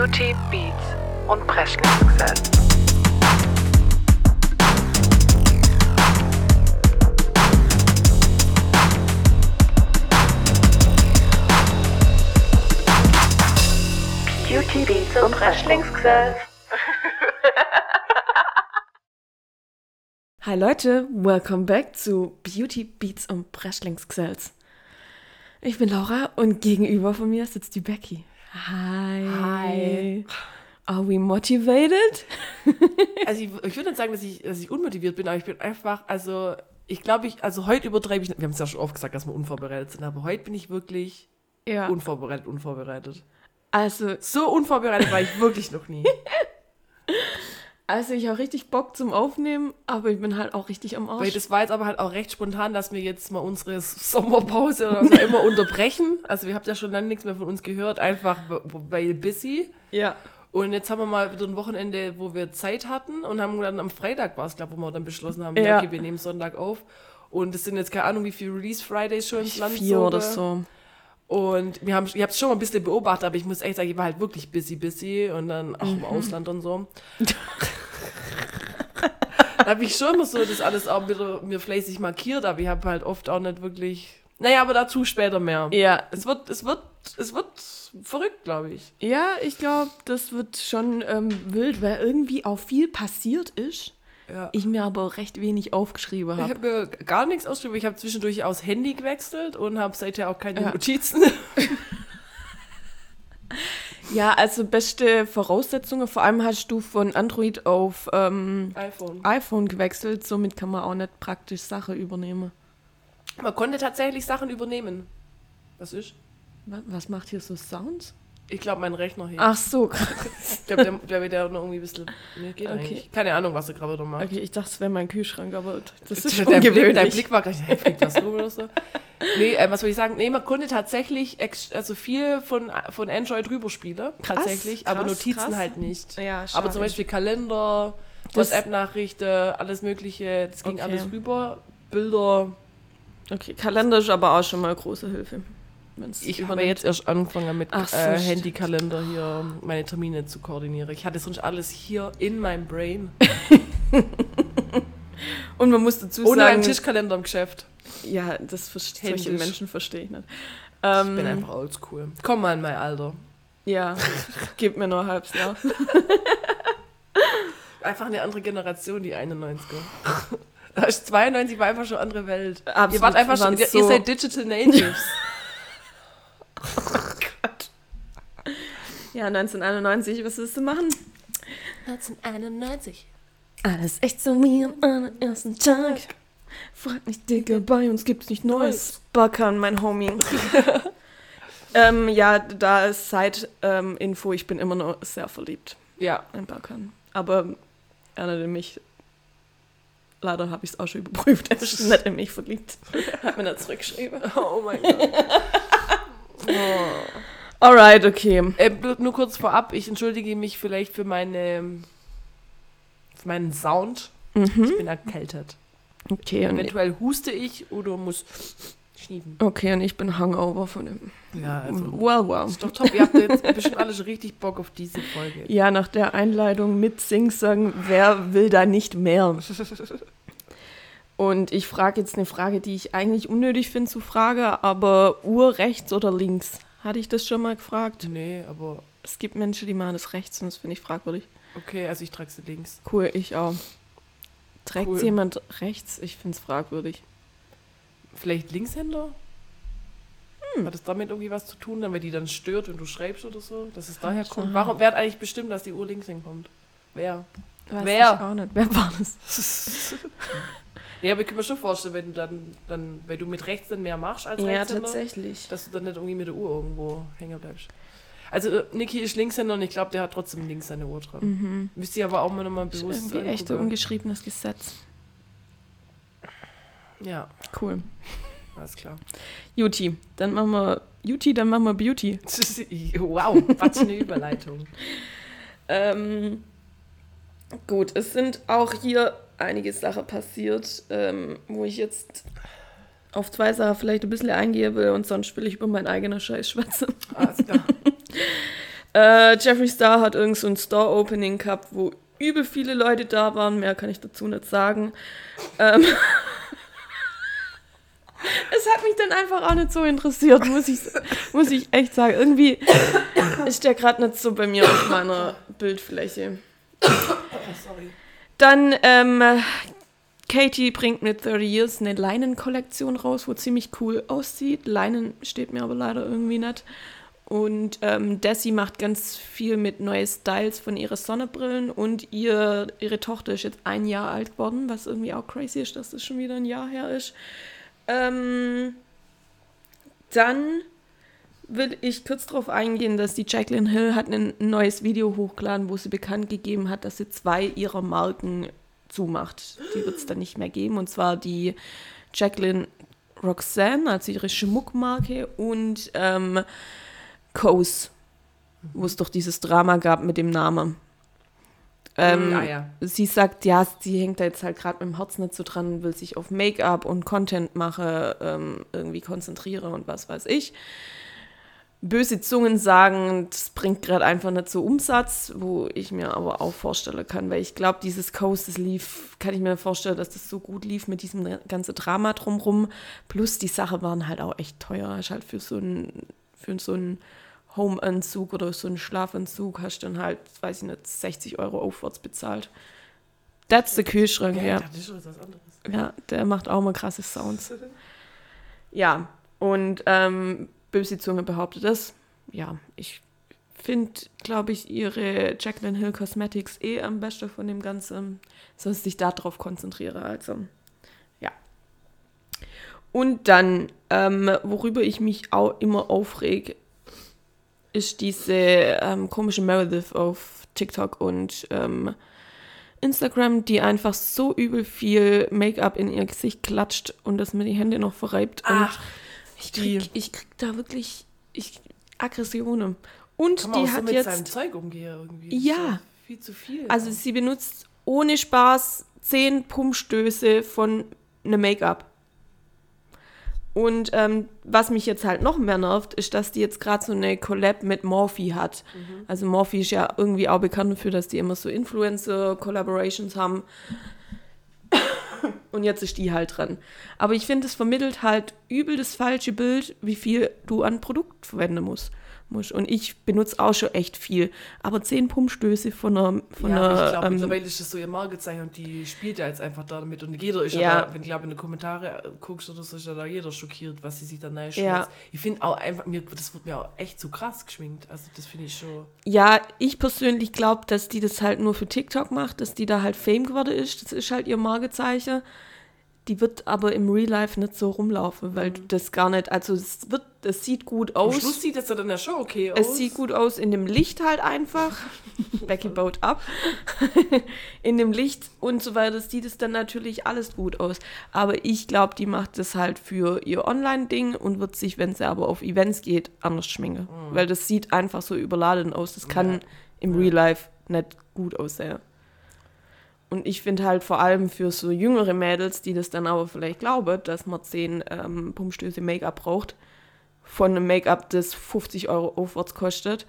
Beauty, Beats und Presley-Success. Beauty, Beats und Presley-Success. Hi Leute, welcome back zu Beauty Beats und Breschlingsgesells. Ich bin Laura und gegenüber von mir sitzt die Becky. Hi. Hi. Are we motivated? Also ich, ich würde nicht sagen, dass ich, dass ich unmotiviert bin, aber ich bin einfach, also ich glaube, ich, also heute übertreibe ich, wir haben es ja schon oft gesagt, dass wir unvorbereitet sind, aber heute bin ich wirklich Ja. unvorbereitet, unvorbereitet. Also, So unvorbereitet war ich wirklich noch nie. also ich habe richtig Bock zum Aufnehmen, aber ich bin halt auch richtig am Weil Arsch. das war jetzt aber halt auch recht spontan, dass wir jetzt mal unsere Sommerpause oder was auch immer unterbrechen. Also ihr habt ja schon lange nichts mehr von uns gehört, einfach weil busy. Ja. Und jetzt haben wir mal wieder ein Wochenende, wo wir Zeit hatten und haben dann am Freitag war es, glaube ich, wo wir dann beschlossen haben, Ja. okay, wir nehmen Sonntag auf. Und es sind jetzt keine Ahnung, wie viele Release Fridays schon ins Land Vier oder so. Und wir haben, ich habe es schon mal ein bisschen beobachtet, aber ich muss echt sagen, ich war halt wirklich busy, busy und dann auch Mhm. im Ausland und so. da habe ich schon immer so das alles auch wieder mir fleißig markiert, aber ich habe halt oft auch nicht wirklich. Naja, aber dazu später mehr. Ja. Es wird, es wird, es wird verrückt, glaube ich. Ja, ich glaube, das wird schon ähm, wild, weil irgendwie auch viel passiert ist. Ja. Ich mir aber recht wenig aufgeschrieben Ich habe. habe mir gar nichts ausgeschrieben. Ich habe zwischendurch aus Handy gewechselt und habe seither auch keine Ja. Notizen. Ja, also beste Voraussetzungen. Vor allem hast du von Android auf ähm, iPhone. iPhone gewechselt. Somit kann man auch nicht praktisch Sachen übernehmen. Man konnte tatsächlich Sachen übernehmen. Was ist? Was, was macht hier so Sounds? Ich glaube, mein Rechner hier. Ach so, Ich glaube, der, der wird ja noch irgendwie ein bisschen. Nee, geht Okay. eigentlich. Keine Ahnung, was er gerade wieder macht. okay, ich dachte, es wäre mein Kühlschrank, aber das ist dein, Blick, ungewöhnlich. dein Blick war gleich, hey, fliegt das rum oder so. Nee, äh, was soll ich sagen? Nee, man konnte tatsächlich also viel von, von Android rüberspielen. Tatsächlich, aber krass, Notizen krass. halt nicht. Ja, Aber schade. zum Beispiel Kalender, WhatsApp-Nachrichten, alles Mögliche, das ging Okay. alles rüber. Bilder. Okay, Kalender ist aber auch schon mal große Hilfe. Wenn's Ich habe jetzt erst angefangen mit Ach so, äh. Handykalender hier meine Termine zu koordinieren. Ich hatte sonst alles hier in meinem Brain. Und man muss dazu Ohne sagen, einen Tischkalender im Geschäft. ja, das verstehe solche Händisch. Menschen verstehe ich nicht. Ich Ähm, bin einfach oldschool. Komm mal in mein Alter. ja, gib mir nur halbes Jahr. Einfach eine andere Generation, die 91er. Das ist 92 war einfach schon eine andere Welt. Absolut, ihr wart einfach schon, so- ihr seid Digital Natives. Ja, 1991, was willst du machen? 1991. Alles echt so wie am allerersten Tag. Frag nicht, Digga, bei uns gibt's nicht Neues. Backern, mein Homie. ähm, ja, da ist Side ähm, Info, ich bin immer noch sehr verliebt Ja. in Backern. Aber er in mich. Leider habe ich es auch schon überprüft. Er ist nicht in mich verliebt. Hat mir nicht zurückgeschrieben. Oh mein Gott. Alright, okay. Äh, nur kurz vorab, ich entschuldige mich vielleicht für meine für meinen Sound. Ich bin erkältet. Okay und, Eventuell huste ich oder muss schniefen. okay, und ich bin Hangover von dem. Ja, also. Well, well. Ist doch top. Ihr habt jetzt bestimmt alle schon richtig Bock auf diese Folge. Ja, nach der Einleitung mit Sing-Sang, wer will da nicht mehr? Und ich frage jetzt eine Frage, die ich eigentlich unnötig finde zu fragen, aber Uhr rechts oder links? Hatte ich das schon mal gefragt? Nee, aber Es gibt Menschen, die machen das rechts und das finde ich fragwürdig. okay, also ich trage sie links. Cool, ich auch. Trägt Cool. jemand rechts? Ich finde es fragwürdig. Vielleicht Linkshänder? Hat das damit irgendwie was zu tun, wenn die dann stört, wenn du schreibst oder so, dass es daher kommt? Warum, wer hat eigentlich bestimmt, dass die Uhr links hinkommt? Wer? Weiß Wer? Ich auch nicht. Wer war das? Ja, aber ich kann mir schon vorstellen, wenn du dann, dann, wenn du mit rechts dann mehr machst als Ja, Rechtshänder, tatsächlich. dass du dann nicht irgendwie mit der Uhr irgendwo hängen bleibst. Also äh, Niki ist Linkshänder und ich glaube, der hat trotzdem links seine Uhr dran. Mhm. Müsst ihr aber auch mal nochmal Das ist bewusst irgendwie echt ein ungeschriebenes Gesetz. Ja, Cool. alles klar. Juti, dann machen wir Juti, dann machen wir Beauty. wow, was für eine Überleitung. Ähm, gut, es sind auch hier einige Sachen passiert, ähm, wo ich jetzt auf zwei Sachen vielleicht ein bisschen eingehen will und sonst will ich über meinen eigenen Scheiß schwätzen. Alles klar. Äh, Jeffree Star hat irgend so ein Store-Opening gehabt, wo übel viele Leute da waren. Mehr kann ich dazu nicht sagen. Ähm, es hat mich dann einfach auch nicht so interessiert, muss ich, muss ich echt sagen. Irgendwie ist der gerade nicht so bei mir auf meiner Bildfläche. sorry. Dann, ähm, Katie bringt mit 30 Years eine Leinen-Kollektion raus, wo ziemlich cool aussieht. Leinen steht mir aber leider irgendwie nicht. Und ähm, Desi macht ganz viel mit neuen Styles von ihren Sonnenbrillen und ihr, ihre Tochter ist jetzt ein Jahr alt geworden, was irgendwie auch crazy ist, dass das schon wieder ein Jahr her ist. Ähm, dann will ich kurz darauf eingehen, dass die Jacqueline Hill hat ein neues Video hochgeladen, wo sie bekannt gegeben hat, dass sie zwei ihrer Marken zumacht. Die wird es dann nicht mehr geben. Und zwar die Jacqueline Roxanne, also ihre Schmuckmarke, und ähm, Coase, wo es doch dieses Drama gab mit dem Namen. Ähm, ah, ja. Sie sagt, ja, sie hängt da jetzt halt gerade mit dem Herz nicht so dran will sich auf Make-up und Content mache, ähm, irgendwie konzentriere und was weiß ich. Böse Zungen sagen, das bringt gerade einfach nicht so Umsatz, wo ich mir aber auch vorstellen kann, weil ich glaube, dieses Coast, das lief, kann ich mir vorstellen, dass das so gut lief mit diesem ganzen Drama drumrum. Plus die Sachen waren halt auch echt teuer. Ist halt für so ein, für so einen Home-Anzug oder so einen Schlafanzug hast du dann halt, weiß ich nicht, 60 Euro aufwärts bezahlt. That's the Kühlschrank, Ja, ja. das ist was anderes. Ja, der macht auch mal krasse Sounds. Ja, und ähm, böse Zunge behauptet das. Ja, ich finde, glaube ich, ihre Jacqueline Hill Cosmetics eh am besten von dem Ganzen. Soll sich darauf konzentriere. Also, ja. Und dann, ähm, worüber ich mich auch immer aufreg, ist diese ähm, komische Meredith auf TikTok und ähm, Instagram, die einfach so übel viel Make-up in ihr Gesicht klatscht und das mir die Hände noch verreibt. Ach, und ich die- krieg, ich krieg da wirklich ich, Aggressionen. Und die auch so hat mit seinem jetzt, Zeug umgehen irgendwie. Ja. doch Viel zu viel. also sie benutzt ohne Spaß zehn Pumpstöße von einem Make-up. Und ähm, was mich jetzt halt noch mehr nervt, ist, dass die jetzt gerade so eine Collab mit Morphe hat. Also Morphe ist ja irgendwie auch bekannt dafür, dass die immer so Influencer-Collaborations haben. Und jetzt ist die halt dran. Aber ich finde, es vermittelt halt übel das falsche Bild, wie viel du an Produkt verwenden musst. Musst. Und ich benutze auch schon echt viel. Aber zehn Pumpstöße von einer, von ja, aber ich einer glaube, ähm, mittlerweile ist das so ihr Markezeichen und die spielt ja jetzt einfach damit. Und jeder ist ja, Ja. da, wenn du glaub, in die Kommentare äh, guckst oder so, ist ja da jeder schockiert, was sie sich da neu Ja. Ich finde auch einfach, mir, das wird mir auch echt zu krass geschminkt. Also das finde ich schon. Ja, ich persönlich glaube, dass die das halt nur für TikTok macht, dass die da halt Fame geworden ist. Das ist halt ihr Markezeichen. Die wird aber im Real Life nicht so rumlaufen, weil du das gar nicht, also es wird, es sieht gut Am aus. Schluss sieht es dann ja schon okay aus. Es sieht gut aus in dem Licht halt einfach. Becky baut ab. in dem Licht und so weiter sieht es dann natürlich alles gut aus. Aber ich glaube, die macht das halt für ihr Online-Ding und wird sich, wenn sie aber auf Events geht, anders schminken. Weil das sieht einfach so überladen aus. Das kann Ja. im Real Life nicht gut aussehen. Und ich finde halt vor allem für so jüngere Mädels, die das dann aber vielleicht glauben, dass man 10 ähm, Pumpstöße Make-up braucht, von einem Make-up, das 50 Euro aufwärts kostet,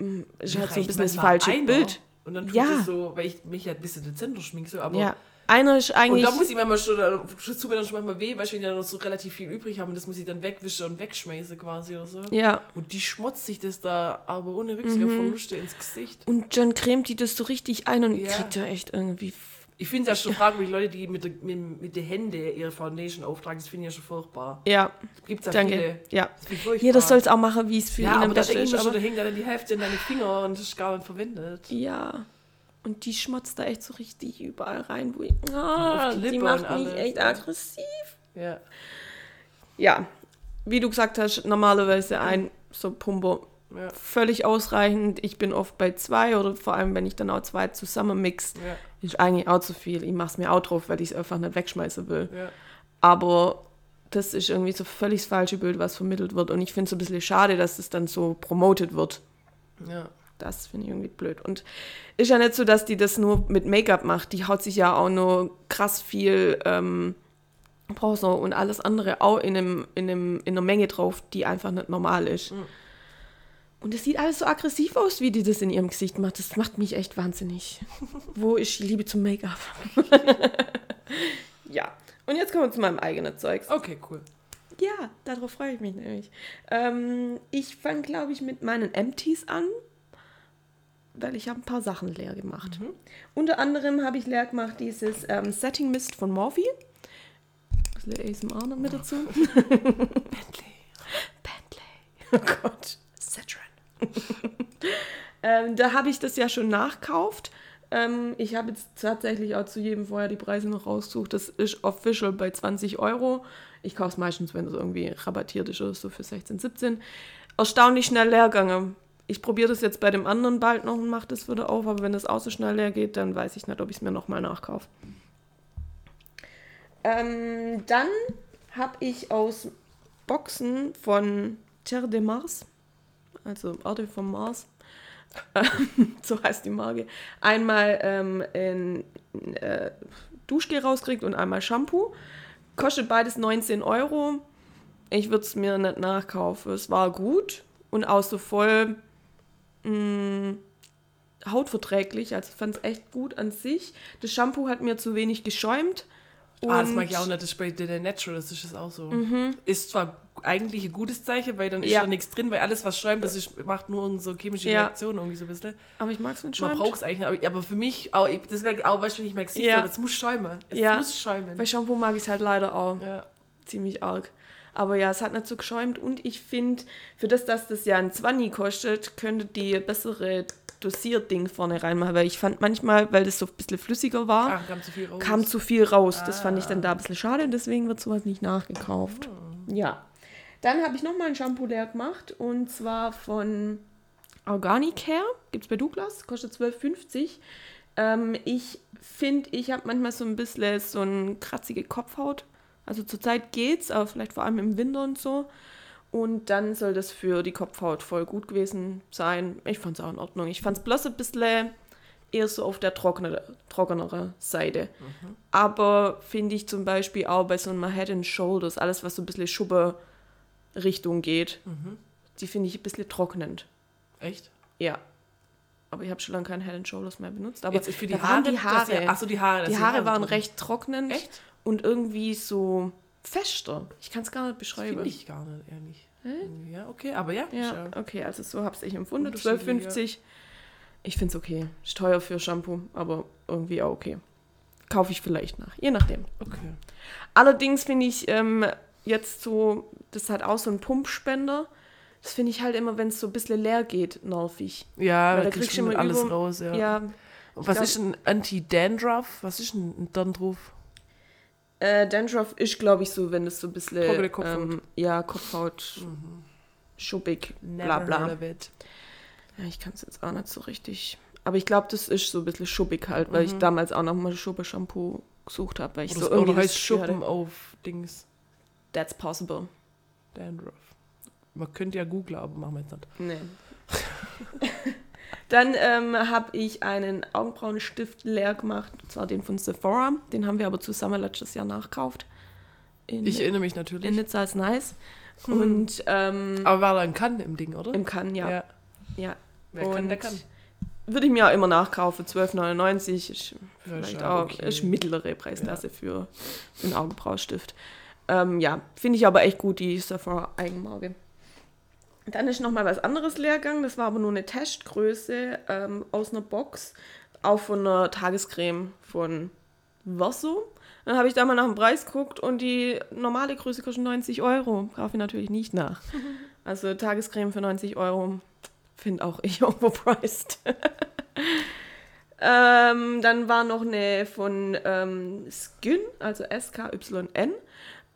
mm, ist halt so ein bisschen das falsche. Bild. Und dann tut Ja. es so, weil ich mich halt ein bisschen dezenter schminke, so, aber. Ja, einer ist Und eigentlich. da muss ich manchmal schon, da tut mir dann schon manchmal weh, weil ich ja noch so relativ viel übrig habe und das muss ich dann wegwischen und wegschmeißen quasi oder so. ja. Und die schmotzt sich das da aber ohne Rücksicht auf Verluste ins Gesicht. Und John cremt die das so richtig ein und Ja. kriegt da echt irgendwie. Ich finde es ja schon fragwürdig, Leute, die mit, der- mit, mit den Händen ihre Foundation auftragen, das finde ich ja schon furchtbar. Ja, Gibt es ja danke. viele. Ja. Das. Jeder soll es auch machen, wie es für Ja, ihn am besten ist. schon, Aber da hängt dann die Hälfte in deine Finger und das ist gar nicht verwendet. ja. Und die schmotzt da echt so richtig überall rein, wo ich. Ah, die macht mich alles, echt aggressiv. Ja. Ja, wie du gesagt hast, normalerweise ein so Pumper Ja. völlig ausreichend. Ich bin oft bei zwei oder vor allem, wenn ich dann auch zwei zusammen mix, Ja. ist eigentlich auch zu viel. Ich mache es mir auch drauf, weil ich es einfach nicht wegschmeißen will. Ja. Aber das ist irgendwie so völlig das falsche Bild, was vermittelt wird. Und ich finde es so ein bisschen schade, dass es dann so promoted wird. Ja. Das finde ich irgendwie blöd. Und ist ja nicht so, dass die das nur mit Make-up macht. Die haut sich ja auch nur krass viel ähm, Bronzer und alles andere auch in, einem, in, einem, in einer Menge drauf, die einfach nicht normal ist. Und es sieht alles so aggressiv aus, wie die das in ihrem Gesicht macht. Das macht mich echt wahnsinnig. Wo ist die Liebe zum Make-up? ja. Und jetzt kommen wir zu meinem eigenen Zeugs. Okay, cool. Ja, darauf freue ich mich nämlich. Ähm, ich fange, glaube ich, mit meinen Empties an, weil ich habe ein paar Sachen leer gemacht. Unter anderem habe ich leer gemacht dieses ähm, Setting Mist von Morphe. Ein bisschen ASMR noch mit dazu. Bentley. Bentley. Oh Gott. Citroen. ähm, da habe ich das ja schon nachkauft. Ähm, ich habe jetzt tatsächlich auch zu jedem vorher die Preise noch rausgesucht. Das ist official bei 20 Euro. Ich kaufe es meistens, wenn es irgendwie rabattiert ist oder so für 16, 17. Erstaunlich schnell leer gegangen. Ich probiere das jetzt bei dem anderen bald noch und mache das wieder auf, aber wenn das auch so schnell leer geht, dann weiß ich nicht, ob ich es mir nochmal nachkaufe. Ähm, dann habe ich aus Boxen von Terre de Mars, also Erde vom Mars, so heißt die Marke, einmal ähm, ein äh, Duschgel rauskriegt und einmal Shampoo. Kostet beides 19 Euro. Ich würde es mir nicht nachkaufen. Es war gut und auch so voll mh, hautverträglich. Also ich fand es echt gut an sich. Das Shampoo hat mir zu wenig geschäumt. Ah, das mag ich auch nicht. Das ist bei The Natural, das ist es auch so. Ist zwar eigentlich ein gutes Zeichen, weil dann ist Ja. da nichts drin, weil alles, was schäumt, das ist, macht nur so chemische Ja. Reaktionen irgendwie so ein bisschen. Aber ich mag es mit Man Schäumt. braucht es eigentlich nicht. Aber, aber für mich, auch, das wäre auch, weißt du, wenn ich mein Gesicht Ja. ja. das muss schäumen. Es Ja. muss schäumen. Bei Shampoo mag ich es halt leider auch. Ja. ziemlich arg. Aber ja, es hat nicht so geschäumt und ich finde, für das, dass das ja ein 20 kostet, könnte die bessere Dosierding vorne reinmachen, weil ich fand manchmal, weil das so ein bisschen flüssiger war, Ach, kam zu viel raus. kam zu viel raus. Das fand ich dann da ein bisschen schade, deswegen wird sowas nicht nachgekauft. Ja. Dann habe ich nochmal ein Shampoo leer gemacht und zwar von Organicare, gibt es bei Douglas, kostet 12,50. Ähm, ich finde, ich habe manchmal so ein bisschen so eine kratzige Kopfhaut. Also zurzeit geht's, aber vielleicht vor allem im Winter und so. Und dann soll das für die Kopfhaut voll gut gewesen sein. Ich fand es auch in Ordnung. Ich fand es bloß ein bisschen eher so auf der trockene, trockenere Seite. Aber finde ich zum Beispiel auch bei so einem Head and Shoulders, alles was so ein bisschen Schubbe-Richtung geht, die finde ich ein bisschen trocknend. Echt? Ja. Aber ich habe schon lange kein Head and Shoulders mehr benutzt. Aber Jetzt für die Haare? waren die Haare. ja- Ach so, die Haare. die Haare waren recht trocknend Echt? Und irgendwie so fester. Ich kann es gar nicht beschreiben. Finde ich gar nicht, ehrlich. Irgendwie, Ja, okay, aber ja. Ja, okay, also so habe ich empfunden. Unterschiedlich, 12,50. Ich finde es okay. Ist teuer für Shampoo, aber irgendwie auch okay. Kaufe ich vielleicht nach, je nachdem. Okay. Allerdings finde ich ähm, jetzt so, das hat auch so ein Pumpspender. Das finde ich halt immer, wenn es so ein bisschen leer geht, nervig. Ja, Weil da kriegst du immer alles über- raus, ja. Ja, was glaub- ist ein Anti-Dandruff? Was ist denn dann drauf? Äh, Dandruff ist, glaube ich, so, wenn es so ein bisschen. Trockene Kopfhaut. Ähm, ja, Kopfhaut, schuppig, bla bla. Ja, ich kann es jetzt auch nicht so richtig. Aber ich glaube, das ist so ein bisschen schuppig halt, weil ich damals auch noch mal Schuppe-Shampoo gesucht habe, weil ich Oder, so irgendwie heißt Schuppen hatte, auf Dings That's possible. Dandruff. Man könnte ja googlen, aber machen wir jetzt nicht. Nee. Dann ähm, habe ich einen Augenbrauenstift leer gemacht, und zwar den von Sephora. Den haben wir aber zusammen letztes Jahr nachgekauft. In, Ich erinnere mich in natürlich. Nizza ist nice. Und ähm, Aber war da ein Kann im Ding, oder? im Cannes, ja. ja. ja. Wer kann, der Und kann. Würde ich mir auch immer nachkaufen. 12,99 ist Ja, vielleicht ist auch okay. ist mittlere Preisklasse für einen Augenbraustift. Ähm, ja, finde ich aber echt gut, die Sephora Eigenmarke. Dann ist noch mal was anderes leer gegangen. Das war aber nur eine Testgröße ähm, aus einer Box, auch von einer Tagescreme von Verso. Dann habe ich da mal nach dem Preis geguckt und die normale Größe kostet 90 Euro. Kaufe ich natürlich nicht nach. Also Tagescreme für 90 Euro finde auch ich overpriced. ähm, dann war noch eine von ähm, Skin, also S-K-Y-N.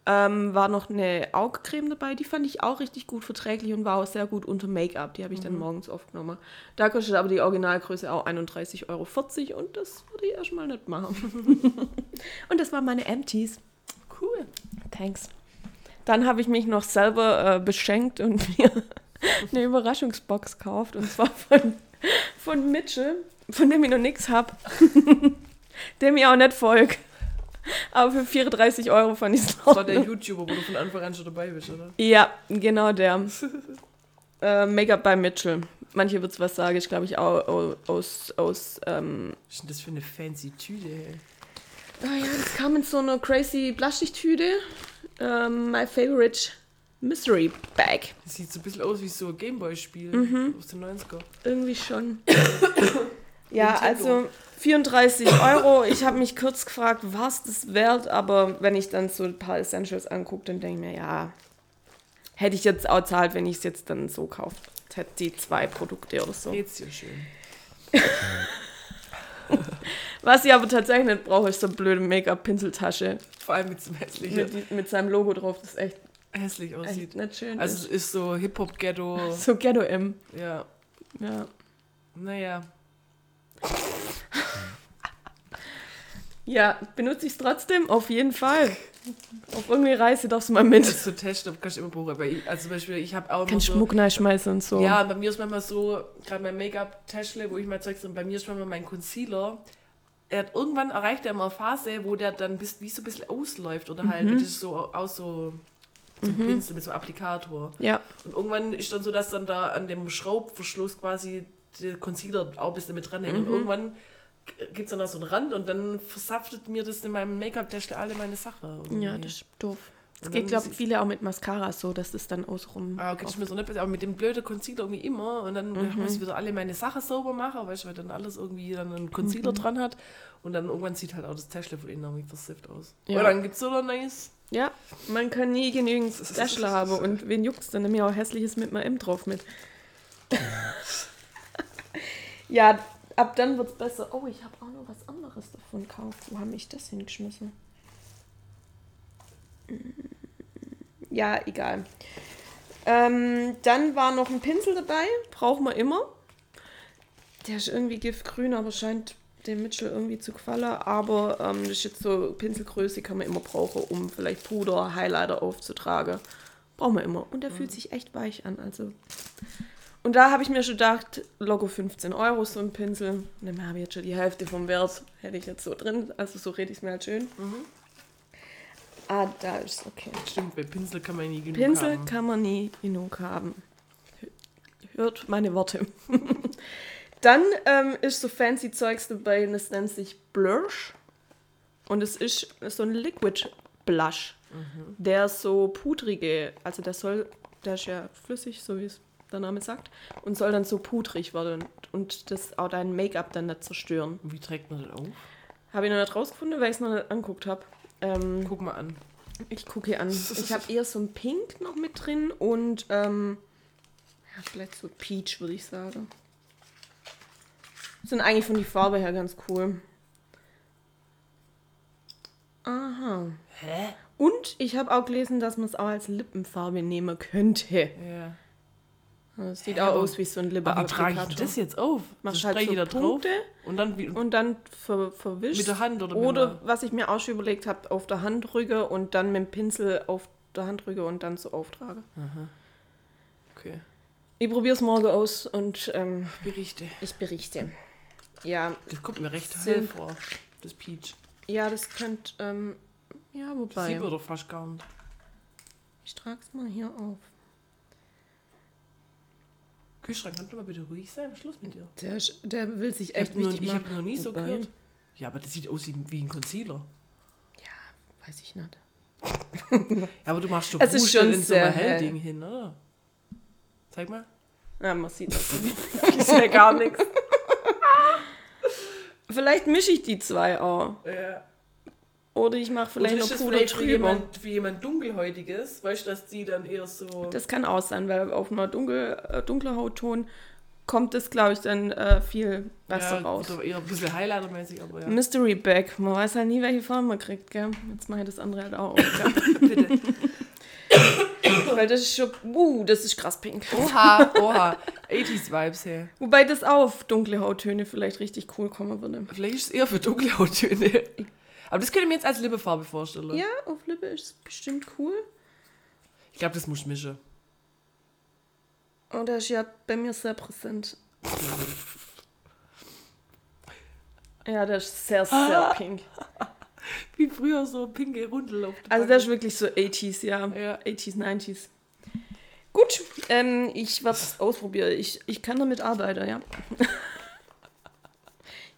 Ähm, war noch eine Augcreme dabei, die fand ich auch richtig gut verträglich und war auch sehr gut unter Make-up. Die habe ich dann morgens oft genommen. Da kostet aber die Originalgröße auch 31,40 Euro und das würde ich erstmal nicht machen. und das waren meine Empties. Cool. Thanks. Dann habe ich mich noch selber äh, beschenkt und mir eine Überraschungsbox gekauft. Und zwar von, von Mitchell, von dem ich noch nichts habe. dem ich auch nicht folge. Aber für 34 Euro fand ich es Das war der YouTuber, wo du von Anfang an schon dabei bist, oder? Ja, genau der. Äh, Make-up bei Mitchell. Manche wird's was sagen, ich glaube ich auch au- aus, aus ähm, Was ist denn das für eine fancy Tüte? ey? Ah ja, das kam in so einer crazy Plastiktüte. Ähm, my favorite Mystery Bag. Das sieht so ein bisschen aus wie so ein Gameboy-Spiel Mhm. aus den 90er. Irgendwie schon. ja, Nintendo. also 34 Euro. Ich habe mich kurz gefragt, was das wert, aber wenn ich dann so ein paar Essentials angucke, dann denke ich mir, ja, hätte ich jetzt auch zahlt, wenn ich es jetzt dann so kaufe. Hätte die zwei Produkte oder so. Geht's dir schön. Was ich aber tatsächlich nicht brauche, ist so eine blöde Make-up-Pinseltasche Vor allem mit so hässlich, mit, mit seinem Logo drauf. Das ist echt, hässlich aussieht. echt nicht schön. Also es ist so Hip-Hop-Ghetto. so Ghetto M. Ja, Ja. naja. Ja, benutze ich es trotzdem? Auf jeden Fall. Auf irgendwie Reise darfst du mal mit. Das ist so Teststoff kannst du immer brauchen. Aber ich, also zum Beispiel, ich habe auch Kein so... Schmuck schmeißen und so. Ja, bei mir ist manchmal so, gerade mein Make-up-Täschle, wo ich mal Zeug drin, bei mir ist manchmal mein Concealer. Er hat irgendwann erreicht er immer eine Phase, wo der dann bis, wie so ein bisschen ausläuft oder halt, das ist so aus so zum Pinsel mit so einem Applikator. Ja. Und irgendwann ist dann so, dass dann da an dem Schraubverschluss quasi Concealer auch ein bisschen mit dranhängt. Und irgendwann gibt es dann da so einen Rand und dann versaftet mir das in meinem Make-up-Täschle alle meine Sachen. irgendwie. Ja, das ist doof. Und geht, dann glaube ich, viele auch mit Mascara so, dass das dann außenrum. Ah, okay, ist mir so nicht aber mit dem blöden Concealer irgendwie immer und dann Mhm. muss ich wieder alle meine Sachen sauber machen, weißt du, weil dann alles irgendwie dann einen Concealer Mhm. dran hat und dann irgendwann sieht halt auch das Täschle von innen irgendwie versifft aus. Ja. Und dann gibt es so ein nice. Ja, man kann nie genügend Täschler haben. Und wen juckt's denn? Nimm mir auch hässliches mit mal M drauf mit. ja, ab dann wird's besser. Oh, ich habe auch noch was anderes davon gekauft. Wo haben ich das hingeschmissen? Ja, egal. Ähm, dann war noch ein Pinsel dabei. Brauchen wir immer. Der ist irgendwie giftgrün, aber scheint dem Mitchell irgendwie zu gefallen. Aber ähm, das ist jetzt so Pinselgröße, kann man immer brauchen, um vielleicht Puder, Highlighter aufzutragen. Brauchen wir immer. Und der fühlt sich echt weich an. Also. Und da habe ich mir schon gedacht, logo 15 Euro so ein Pinsel. Und dann habe ich jetzt schon die Hälfte vom Wert, hätte ich jetzt so drin. Also so rede ich es mir halt schön. Ah, da ist okay. Stimmt, bei Pinsel kann man nie genug Pinsel haben. kann man nie genug haben. Hört meine Worte. Dann ähm, ist so fancy Zeugs dabei, das nennt sich Blush. Und es ist so ein Liquid Blush. Der so pudrige, also der soll, der ist ja flüssig, so wie es der Name sagt, und soll dann so pudrig werden und das auch dein Make-up dann nicht zerstören. Und wie trägt man das auf? Habe ich noch nicht rausgefunden, weil ich es noch nicht angeguckt habe. Ähm, Guck mal an. ich gucke hier an. Ich habe eher so ein Pink noch mit drin und ähm, ja, vielleicht so Peach, würde ich sagen. Sind eigentlich von die Farbe her ganz cool. Aha. Hä? Und ich habe auch gelesen, dass man es auch als Lippenfarbe nehmen könnte. Ja. Das sieht Hä, auch aus wie so ein Aber wie trage ich das jetzt auf? Machst halt so da drauf Punkte und dann wie, und dann ver verwischt. mit der Hand oder mit Oder was ich mir auch schon überlegt habe, auf der Hand rüge und dann mit dem Pinsel auf der Hand rüge und dann so auftrage. Okay. Ich probiere es morgen aus und ähm, Berichte. ich berichte. Ja, Das kommt mir recht hell vor. Das Peach. ja, das könnte, ähm, ja, Das wobei, sieht man doch fast gar nicht. ich trage es mal hier auf. Kühlschrank, kannst du mal bitte ruhig sein? Schluss mit dir. Der, ist- der will sich Ich echt habe noch, wichtig ich hab machen. noch nie so Wobei, gehört. Ja, aber das sieht aus wie, ein Concealer. Ja, weiß ich nicht. Ja, aber du machst doch Es ist schon in so ein hell. Hellding hin, oder? Zeig mal. Ja, man sieht das. ich sehe gar nichts. Vielleicht mische ich die zwei auch. Ja. Oder ich mache Vielleicht noch das Puder drüber. jemand, für jemand Dunkelhäutiges, weißt du, dass die dann eher so... Das kann auch sein, weil auf einer dunkel, äh, dunkler Hautton kommt es, glaube ich, dann äh, viel besser ja, raus. Eher ein bisschen Highlighter-mäßig, aber ja. Mystery Bag. Man weiß halt nie, welche Farbe man kriegt, gell? Jetzt mache ich das andere halt auch auf? Bitte. Weil das ist schon, uh, das ist krass pink. Oha, oha. 80s-Vibes her. Wobei das auch auf dunkle Hauttöne vielleicht richtig cool kommen würde. Vielleicht ist es eher für dunkle Hauttöne. Aber das könnte ich mir jetzt als Lippefarbe vorstellen. Ja, auf Lippe ist es bestimmt cool. Ich glaube, das muss ich mischen. Und das ist ja bei mir sehr präsent. Ja, das ist sehr, sehr pink. Wie früher so pinke Rundel auf der Also das ist wirklich so 80s, ja. Ja. 80s, 90s. Gut, ähm, ich werde es ausprobieren. Ich, ich kann damit arbeiten, ja.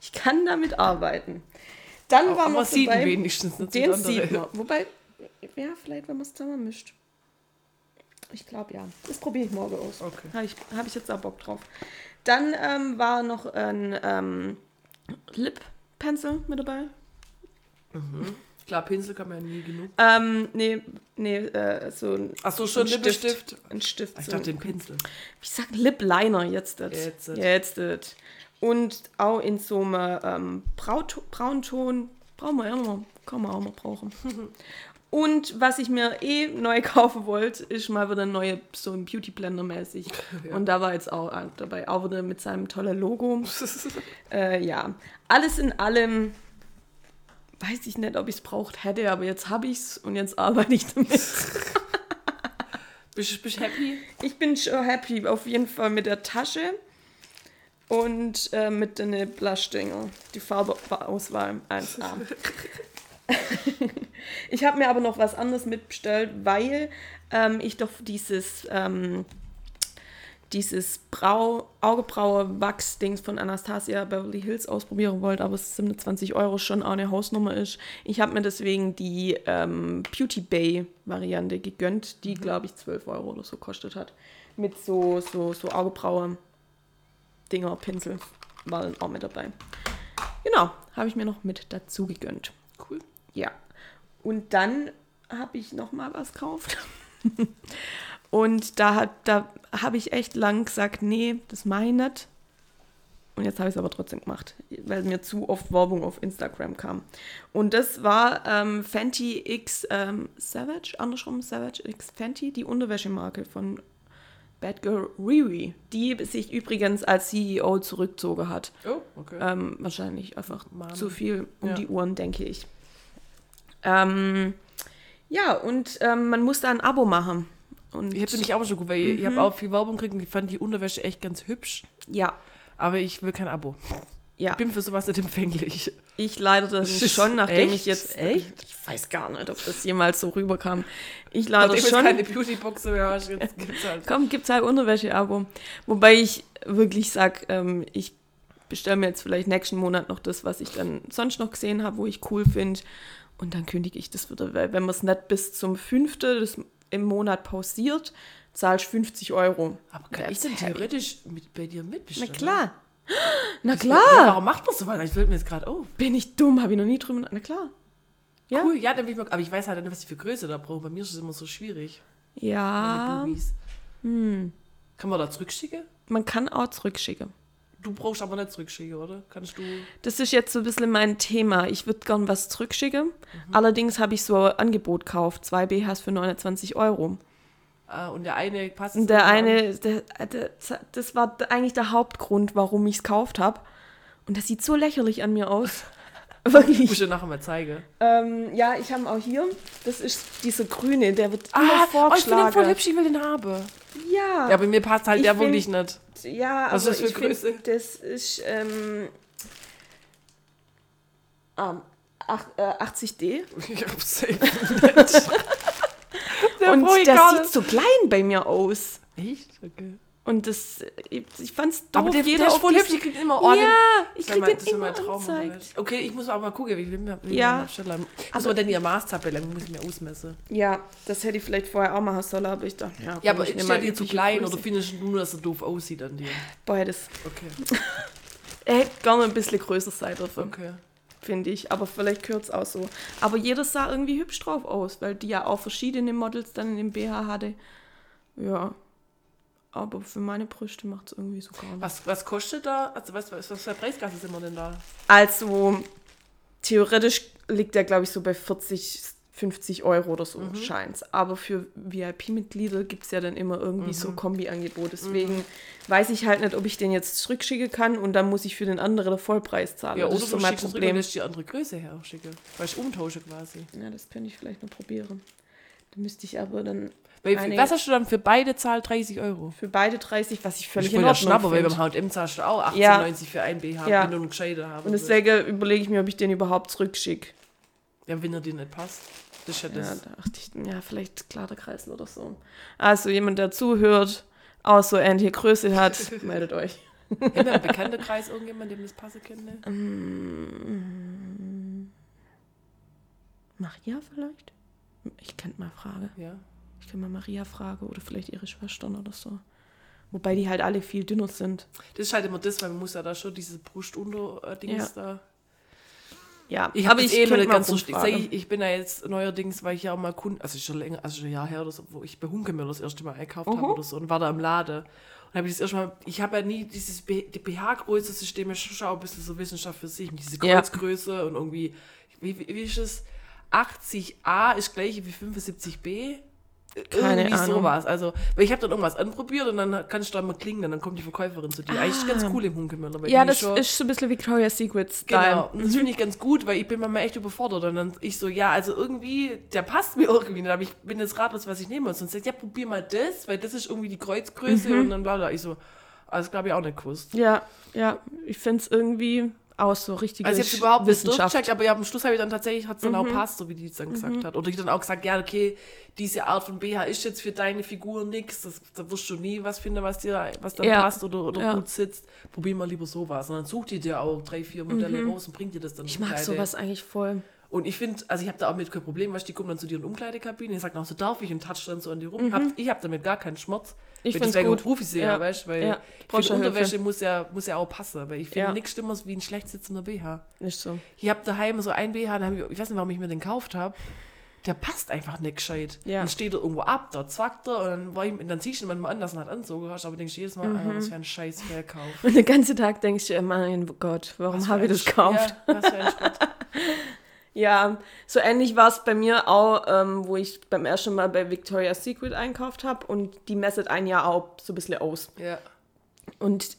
ich kann damit arbeiten. Dann war Aber noch sieht dabei, wenigstens nicht den sieht man. Wobei, ja, vielleicht, wenn man es zusammen mischt. Ich glaube, ja. Das probiere ich morgen aus. Okay. Habe ich, hab ich jetzt auch Bock drauf. Dann ähm, war noch ein ähm, Lip Pencil mit dabei. Klar, Pinsel kann man ja nie genug. Ähm, nee, nee, äh, so ein, Ach so, schon ein Lippenstift. Ein Stift. Ich so. dachte den Pinsel. Ich sag Lip Liner jetzt. Das. Jetzt. Jetzt das. Und auch in so einem ähm, Braut Braunton. Brauchen wir immer. Kann man auch mal brauchen. Und was ich mir eh neu kaufen wollte, ist mal wieder ein neue, so ein Beauty Blender mäßig. Und da war jetzt auch äh, dabei, auch wieder mit seinem tollen Logo. Äh, ja, alles in allem weiß ich nicht, ob ich es braucht hätte, aber jetzt habe ich es und jetzt arbeite ich damit. Bist bist du happy? Ich bin schon happy, auf jeden Fall mit der Tasche und äh, mit den Blush-Dinger. Die Farbeauswahl 1A. ich habe mir aber noch was anderes mitbestellt, weil ähm, ich doch dieses, ähm, dieses Brau Augebraue-Wachs-Dings von Anastasia Beverly Hills ausprobieren wollte, aber es 27 Euro schon auch eine Hausnummer ist. Ich habe mir deswegen die ähm, Beauty Bay-Variante gegönnt, die, glaube ich, 12 Euro oder so kostet hat. Mit so, so, so Augebraue-Dinger, Pinsel war dann auch mit dabei. Genau, habe ich mir noch mit dazu gegönnt. Cool. Ja. Und dann habe ich noch mal was gekauft. Und da, hat, da habe ich echt lang gesagt, nee, das ich nicht. Und jetzt habe ich es aber trotzdem gemacht, weil mir zu oft Werbung auf Instagram kam. Und das war ähm, Fenty X ähm, Savage, andersrum Savage X Fenty, die Unterwäschemarke von Bad Girl Riri, die sich übrigens als CEO zurückgezogen hat. Oh, okay. Ähm, wahrscheinlich einfach Mann. zu viel um Ja. die Uhren, denke ich. Ähm, ja, und ähm, man muss da ein Abo machen. Und Ich bin ich auch schon gut, weil ich, ich habe auch viel Werbung gekriegt und ich fand die Unterwäsche echt ganz hübsch. ja, Aber ich will kein Abo. Ja. Ich bin für sowas nicht empfänglich. Ich leider das Das schon, nachdem echt? ich jetzt. Echt? Ich weiß gar nicht, ob das jemals so rüberkam. Ich Nachdem du schon. keine Beautybox mehr hast, jetzt gibt's halt. Komm, gibt's halt Unterwäsche-Abo. Wobei ich wirklich sag, ähm, ich bestelle mir jetzt vielleicht nächsten Monat noch das, was ich dann sonst noch gesehen habe, wo ich cool finde. Und dann kündige ich das wieder, weil wenn man es nicht bis zum 5. des, im Monat pausiert, zahlst du 50 Euro. Aber kann That's ich denn theoretisch mit, bei dir Na mitbestellen? klar. Na Ja, klar. warum macht man so was? Ich fällt mir jetzt gerade auf. Bin ich dumm, habe ich noch nie drüber. Na klar. Ja. Cool, ja, dann will ich mal, aber ich weiß halt nicht, was ich für Größe da brauche. Bei mir ist es immer so schwierig. Ja, Bubis. Kann man da zurückschicken? man kann auch zurückschicken. Du brauchst aber nicht zurückschicken, oder? Kannst du. Das ist jetzt so ein bisschen mein Thema. Ich würde gern was zurückschicken. Allerdings habe ich so ein Angebot gekauft. Zwei BHs für 29 Euro. Ah, und der eine passt. Und der eine, der, der, das war eigentlich der Hauptgrund, warum ich es gekauft habe. Und das sieht so lächerlich an mir aus. Ich muss Wirklich. dir nachher mal zeigen. Ähm, ja, ich habe ihn auch hier. Das ist dieser grüne, der wird Ah, immer oh, ich finde vorgeschlagen. den voll hübsch, ich will den haben. ja, Ja, aber mir passt halt Ich der find- wirklich nicht. ja, Was aber ist das für ich find, Größe? das ist ähm, ähm, ach, äh, 80D. Ich hab's safe nicht. Der Und gar sieht so klein bei mir aus. Echt? Okay. Und das, ich, fand's doof. Aber der, jeder der ist voll hübsch, ich krieg immer Ordnung. Ja, ich Das krieg den das immer Traum. Okay, ich muss aber mal gucken, wie viel mir Ja. abstellen. Muss man denn ihr Maßtabelle, muss ich mir ausmessen. Ja, das hätte ich vielleicht vorher auch machen sollen, aber ich dachte, ja, Ja, komm, aber ich ist der dir zu klein Größe. oder findest du nur, dass er doof aussieht an dir? Beides. Okay, Er hätte gerne ein bisschen größer sein dürfen, okay. Finde ich. Aber vielleicht gehört es auch so. Aber jeder sah irgendwie hübsch drauf aus, weil die ja auch verschiedene Models dann in dem BH hatte. Ja. Aber für meine Brüste macht es irgendwie so gar nicht. Was, was kostet da? Also was, was, was für Preisklasse sind wir denn da? Also, theoretisch liegt der, glaube ich, so bei 40, 50 Euro oder so, scheint's. Aber für VIP-Mitglieder gibt es ja dann immer irgendwie so Kombi-Angebot. Deswegen weiß ich halt nicht, ob ich den jetzt zurückschicken kann und dann muss ich für den anderen den Vollpreis zahlen. Ja, das oder ist so mein Problem. lässt die andere Größe her schicken. Weil ich umtausche quasi. Ja, das könnte ich vielleicht noch probieren. Da müsste ich aber dann Weil, was hast du dann für beide zahlt 30 Euro? für beide 30, was ich völlig Ich in Ordnung Schnapper, weil beim H&M zahlst du auch 18,90 Ja. für ein BH, Ja. wenn du einen gescheiter haben Und willst. deswegen überlege ich mir, ob ich den überhaupt zurückschicke. Ja, wenn er dir nicht passt. Das ist ja Ja, das. da dachte ich, ja, vielleicht Kleiderkreisel oder so. Also jemand, der zuhört, auch so ähnliche Größe hat, meldet euch. Haben wir im Bekanntenkreis irgendjemand, dem das passen könnte? Maria vielleicht? Ich könnte mal fragen. Ja. Ich kann mal Maria fragen oder vielleicht ihre Schwestern oder so. Wobei die halt alle viel dünner sind. Das ist halt immer das, weil man muss ja da schon diese Brust-Unter-Dings da. Ja, Ich habe aber es eh mal ganz so Ich, ich, ich bin ja jetzt neuerdings, weil ich ja auch mal Kunden, also schon länger, also schon ein Jahr her oder so, wo ich bei Hunkemüller das erste Mal einkauft Mhm. habe oder so und war da im Lade. Und habe ich das erste Mal, ich habe ja nie dieses die BH-Größe-System, ist schon auch ein bisschen so Wissenschaft für sich, diese Ja. Kreuzgröße und irgendwie, wie, wie, wie ist es? 80a ist gleich wie 75b. Keine Irgendwie Ahnung. sowas. Also, weil ich habe dann irgendwas anprobiert und dann kannst du da mal klingen, dann kommt die Verkäuferin zu dir. Eigentlich ganz cool im Ah. Ja, das schon- ist so ein bisschen Victoria's Secret Genau, Style. und das finde ich ganz gut, weil ich bin manchmal echt überfordert. Und dann ich so, ja, also irgendwie, der passt mir irgendwie. nicht. Aber ich bin jetzt ratlos, was ich nehme. Und sonst sagt, ja, probier mal das, weil das ist irgendwie die Kreuzgröße. Mhm. Und dann bla bla. Ich so, also glaube ich auch nicht gewusst. Ja, ja, ich finde es irgendwie auch so richtig Also ich habe überhaupt nicht durchgecheckt, aber ja, am Schluss habe ich dann tatsächlich, hat es dann Mhm. auch passt, so wie die es dann gesagt hat. Oder die dann auch gesagt, ja, okay, diese Art von BH ist jetzt für deine Figur nix. Das, da wirst du nie was finden, was dir, was dann Ja. passt oder, oder Ja. gut sitzt. Probier mal lieber sowas. Und dann sucht die dir auch drei, vier Modelle raus und bringt dir das dann Mhm. Ich mag sowas eigentlich voll. Und ich finde, also ich habe da auch mit kein Problem, weil die kommen dann zu dir in Umkleidekabine, die sagen auch so, darf ich und touch dann so an die rum. Hab, ich habe damit gar keinen Schmerz. Mhm. Ich find's deswegen gut. rufe ich sie ja, Ja. weißt du, weil Ja. ich finde, Hilfe. Unterwäsche muss ja, muss ja auch passen, weil ich finde Ja. nichts Schlimmeres wie ein schlecht sitzender BH. Nicht so. Ich habe daheim so ein BH, ich, ich weiß nicht, warum ich mir den gekauft habe. Der passt einfach nicht gescheit. Ja. Dann steht er irgendwo ab, da zwackt er und dann, war ich, dann ziehst du ihn manchmal anders und hat anzogen aber denkst du jedes Mal, Mhm. Was für ein scheiß Verkauf. Und den ganzen Tag denkst du, dir, mein Gott, warum habe ich das gekauft? Was für ein Schrott. Ja, so ähnlich war es bei mir auch, ähm, wo ich beim ersten Mal bei Victoria's Secret einkauft habe und die messet ein Jahr auch so ein bisschen aus. Ja. Und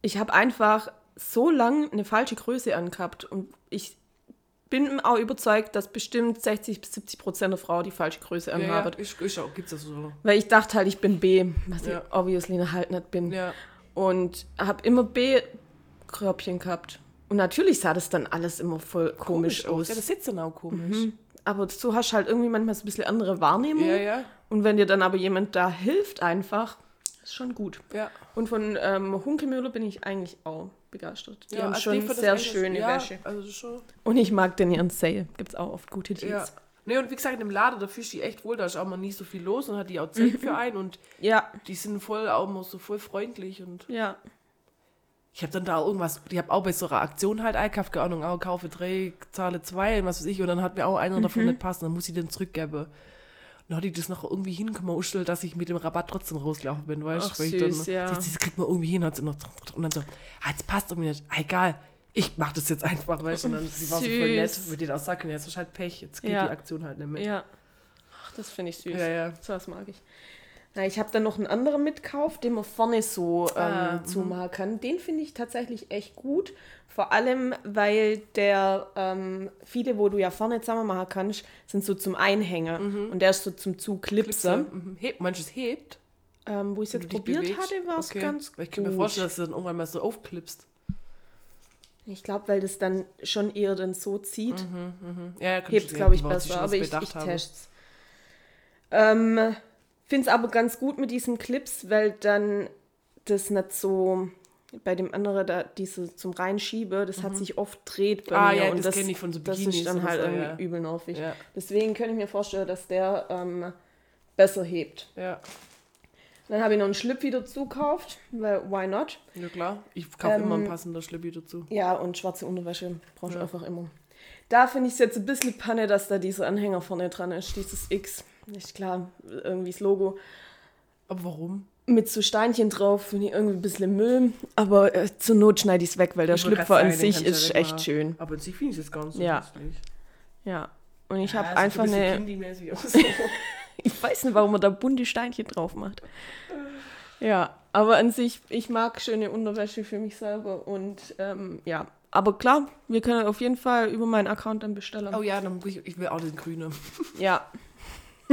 ich habe einfach so lang eine falsche Größe angehabt und ich bin auch überzeugt, dass bestimmt 60 bis 70 Prozent der Frau die falsche Größe Ja, ja, anhaben. ist, ist auch, gibt's das so. Weil ich dachte halt, ich bin B, was Ja. ich obviously halt nicht bin. Ja. Und habe immer B-Körbchen gehabt. Und natürlich sah das dann alles immer voll komisch, aus. Ja, das sitzt dann auch komisch. Aber so hast du halt irgendwie manchmal so ein bisschen andere Wahrnehmung. Ja, ja. Und wenn dir dann aber jemand da hilft einfach, ist schon gut. Ja. Und von ähm, Hunkemöller bin ich eigentlich auch begeistert. Die ja, haben also schon das sehr schöne ja, Wäsche. Also schon. Und ich mag den ihren Sale. Gibt es auch oft gute Ja. Deals. Nee, und wie gesagt, in dem Laden, da fühlst du dich echt wohl, da ist auch mal nie so viel los und hat die auch Zeit für einen und Ja, die sind voll auch immer so voll freundlich und ja. Ich habe dann da auch irgendwas, ich habe auch bei so einer Aktion halt eingekauft, keine Ahnung, auch kaufe drei, zahle zwei und was weiß ich und dann hat mir auch einer Mhm. davon nicht passen, dann muss ich den zurückgeben. Dann hat die das noch irgendwie hingemauschelt, dass ich mit dem Rabatt trotzdem rausgelaufen bin, weißt Weil ich dann, ja. Das, das kriegt man irgendwie hin, hat sie noch, und dann so, ah, jetzt passt irgendwie nicht, ah, egal, ich mach das jetzt einfach, weißt du, und dann, sie war so voll nett, mit denen auch sagen, jetzt ist halt Pech, jetzt geht Ja. die Aktion halt nicht mehr. Ja. Ach, das finde ich süß. Ja, ja. So was mag ich. Na, ich habe dann noch einen anderen mitgekauft, den man vorne so ähm, Ah, mhm. zumachen kann. Den finde ich tatsächlich echt gut. Vor allem, weil der viele, wo du ja vorne zusammen machen kannst, sind so zum Einhängen. Und der ist so zum Zuklipsen. Mhm. Manches hebt. Ähm, wo ich es jetzt probiert bewegst. hatte, war es Okay. ganz Weil gut. Ich kann mir vorstellen, dass du dann irgendwann mal so aufklippst. ich glaube, weil das dann schon eher dann so zieht. Ja, kann hebt es, ja, glaube ich, besser. Aber ich, ich teste Ähm, Finde es aber ganz gut mit diesen Clips, weil dann das nicht so bei dem anderen, da diese zum Reinschiebe, das hat sich oft dreht bei Ah, mir. ja, und das kenn ich von so Das Bikinis ist dann halt irgendwie ja. übel nervig. Ja. Deswegen könnte ich mir vorstellen, dass der ähm, besser hebt. Ja. Dann habe ich noch einen Schlüppi dazu gekauft, weil why not? ja, klar. Ich kaufe immer Ähm, ein passender Schlippi dazu. Ja, und schwarze Unterwäsche brauche ich Ja. einfach immer. Da finde ich es jetzt ein bisschen Panne, dass da dieser Anhänger vorne dran ist, dieses X. Nicht klar, irgendwie das Logo. Aber warum? Mit so Steinchen drauf finde ich irgendwie ein bisschen Müll. Aber äh, zur Not schneide ich es weg, weil der Ich Schlüpfer an sich ist ja echt wegmachen. schön. Aber an sich finde ich es so Ja. hässlich. Ja. Und ich Ja, habe einfach ein eine. Ich weiß nicht, warum man da bunte Steinchen drauf macht. Ja, aber an sich, ich mag schöne Unterwäsche für mich selber. Und ähm, ja. Aber klar, wir können auf jeden Fall über meinen Account dann bestellen. oh ja, dann muss ich, ich will auch den grünen. Ja,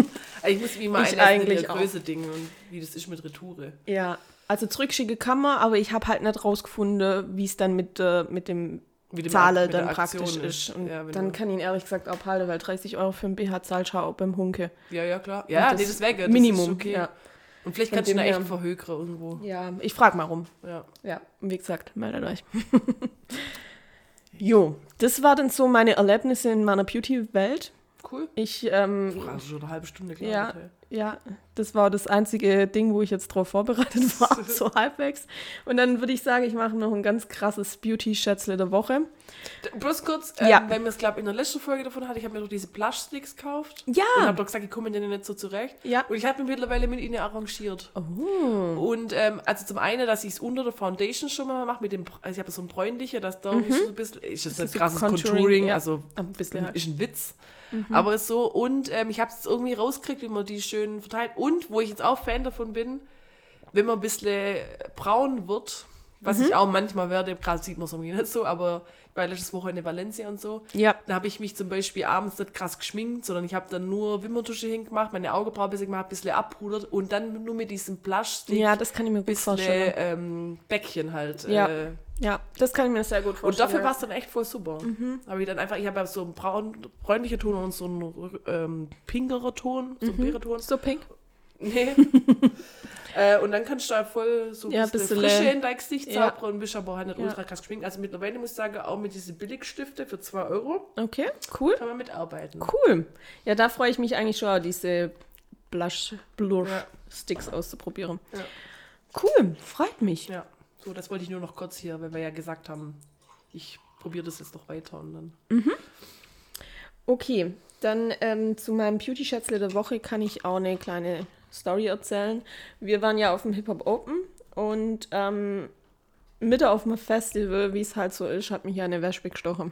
Ich muss wie mal Ich eigentlich der auch. Größe Ding und wie das ist mit Retoure. Ja, also zurückschicken kann man, aber ich habe halt nicht rausgefunden, wie es dann mit, äh, mit dem Wie dem Zahle mit dann praktisch ist. Und Ja, dann kann ich ihn ehrlich gesagt abhalten, weil 30 Euro für ein BH zahlst du auch beim Hunke. Ja, ja, klar. Ja, Und nee, das weg. Das Minimum, ist okay. ja. Und vielleicht kannst du ihn echt verhökern irgendwo. Ja, ich frage mal rum. Ja. Ja, wie gesagt, meldet euch. jo, das war dann so meine Erlebnisse in meiner Beauty-Welt. Cool. Ich, ähm, Also schon eine halbe Stunde Ja. gelabert, ja, das war das einzige Ding, wo ich jetzt drauf vorbereitet war, so halbwegs. Und dann würde ich sagen, ich mache noch ein ganz krasses Beauty-Schätzle der Woche. Bloß kurz, ähm, Ja. weil mir es, glaube in der letzten Folge davon hatte, ich habe mir doch diese Blush-Sticks gekauft. Ja. Und habe doch gesagt, ich komme mit denen nicht so zurecht. Ja. Und ich habe mir mittlerweile mit ihnen arrangiert. Oh. Und ähm, also zum einen, dass ich es unter der Foundation schon mal mache, mit dem, also ich habe so ein bräunlicher, dass da so ein bisschen, ist das ein Mhm. krasses Contouring, Contouring, ja. also Ein bisschen ist ein Witz. Aber ist so, und ähm, ich habe es irgendwie rausgekriegt, wie man die schön verteilt. Und wo ich jetzt auch Fan davon bin, wenn man ein bisschen braun wird, was Mhm. ich auch manchmal werde, gerade sieht man es irgendwie nicht so, aber ich war letztes Woche in Valencia und so. Ja. Da habe ich mich zum Beispiel abends nicht krass geschminkt, sondern ich habe dann nur Wimperntusche hingemacht, meine Augenbrauen ein bisschen gemacht, ein bisschen abpudert und dann nur mit diesem Blush-Stick Ja, das kann ich mir gut bisschen vorstellen. ähm, Bäckchen halt. Ja. Äh, Ja, das kann ich mir sehr gut und vorstellen. dafür war es dann echt voll super. Mhm. Aber ich dann einfach, ich habe ja so einen braun, bräunlicher Ton und so einen ähm, pinkerer Ton, so einen Mhm. Beerenton. so pink. Nee. äh, und dann kannst du da voll so ein Ja, bisschen bisschen, Frische in dein Gesicht ja. zaubern und bist aber halt nicht Ja. ultra krass geschminkt. Also mittlerweile muss ich sagen, auch mit diesen Billigstifte für 2 Euro Okay, cool. kann man mitarbeiten. Cool. Ja, da freue ich mich eigentlich schon, diese Blush, Blush. Sticks auszuprobieren. Cool, freut mich. Ja, so, das wollte ich nur noch kurz hier, weil wir ja gesagt haben, ich probiere das jetzt noch weiter und dann. Okay, dann ähm, zu meinem Beauty-Schätzle der Woche kann ich auch eine kleine Story erzählen. Wir waren ja auf dem Hip-Hop Open und ähm, Mitte auf dem Festival, wie es halt so ist, hat mich ja eine Wespe gestochen.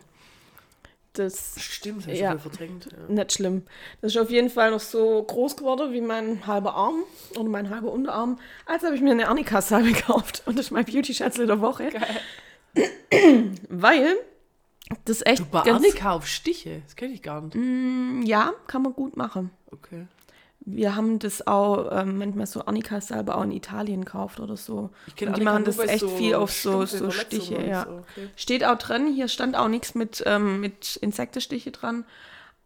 Das Stimmt, das Ja. verdrängt. Ja. nicht schlimm. Das ist auf jeden Fall noch so groß geworden wie mein halber Arm oder mein halber Unterarm. Als habe ich mir eine Arnika-Salbe gekauft und das ist mein Beauty-Schätzle der Woche. Weil das echt Du bei ganz... Auf Stiche, das kenne ich gar nicht. Ja, kann man gut machen. Okay. Wir haben das auch ähm, manchmal so Annika-Salbe auch in Italien gekauft oder so. Ich kenn Und die Annika machen das echt so viel auf so, so Stiche, ja. so, okay. Steht auch drin, hier stand auch nichts mit, ähm, mit Insektenstiche dran.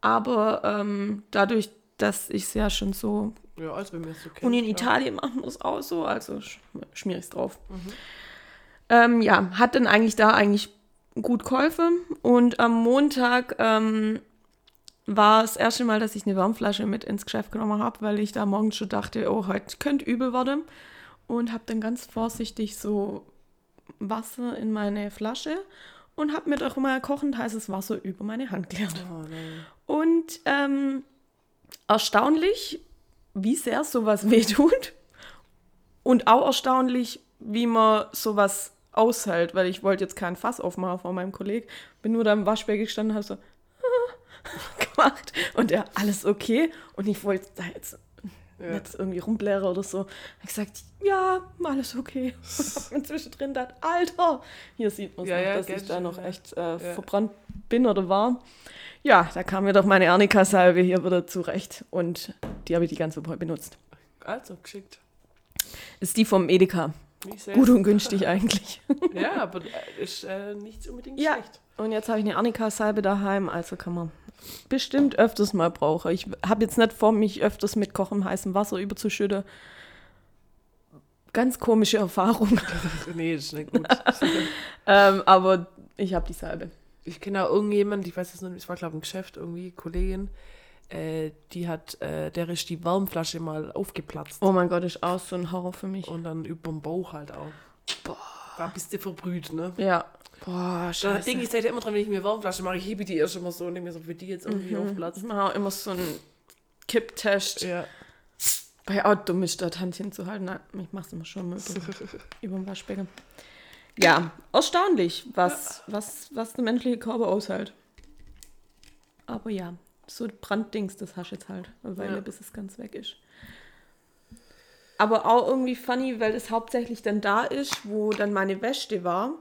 Aber ähm, dadurch, dass ich es ja schon so. Ja, als wenn wir es so kennen. Und in ja. Italien machen wir es auch so, also sch schmier ich es drauf. Mhm. Ähm, ja, hat dann eigentlich da eigentlich gut geholfen. Und am Montag ähm, war das erste Mal, dass ich eine Wärmflasche mit ins Geschäft genommen habe, weil ich da morgens schon dachte, oh, heute könnte übel werden. Und habe dann ganz vorsichtig so Wasser in meine Flasche und habe mir doch mal kochend heißes Wasser über meine Hand geleert. Oh. Und ähm, erstaunlich, wie sehr sowas wehtut. Und auch erstaunlich, wie man sowas aushält, weil ich wollte jetzt kein Fass aufmachen vor meinem Kollegen. Bin nur da im Waschbecken gestanden, habe so gemacht. Und er, alles okay. Und ich wollte da jetzt Ja. nicht irgendwie rumblären oder so. Ich gesagt, ja, alles okay. Und hab mir zwischendrin gedacht, Alter, hier sieht man Ja, noch, ja, dass ich da noch echt äh, verbrannt bin oder war. Ja, da kam mir doch meine Arnika-Salbe hier wieder zurecht. Und die habe ich die ganze Woche benutzt. Also, geschickt. Ist die vom Edeka. Gut und günstig eigentlich. Ja, aber äh, ist äh, nicht unbedingt Ja. schlecht. Und jetzt habe ich eine Arnika-Salbe daheim, also kann man bestimmt öfters mal brauchen. Ich habe jetzt nicht vor, mich öfters mit kochendem heißem Wasser überzuschütten. Ganz komische Erfahrung. nee, ist nicht gut. ähm, aber ich habe die Salbe. ich kenne auch irgendjemand, ich weiß es nicht, es war glaube ich ein Geschäft irgendwie, Kollegin, äh, die hat, äh, der ist die Wärmflasche mal aufgeplatzt. Oh mein Gott, ist auch so ein Horror für mich. Und dann über den Bauch halt auch. Boah. Da bist du verbrüht, ne? Ja. Boah, Da scheiße. denke ich seitdem immer dran, wenn ich mir Wärmflasche mache, ich hebe die erst immer so und denke mir so, für die jetzt irgendwie aufplatzt. Ich mache auch immer so einen Kipptest. Ja. Bei auch dumm ist, das Hand hinzuhalten. Nein, ich mache es immer schon möglich. über dem Waschbecken. Ja, erstaunlich, was, was, was der menschliche Körper aushält. Aber ja, so Branddings, das hast du jetzt halt eine Weile, Ja. bis es ganz weg ist. Aber auch irgendwie funny, weil es hauptsächlich dann da ist, wo dann meine Wäsche war.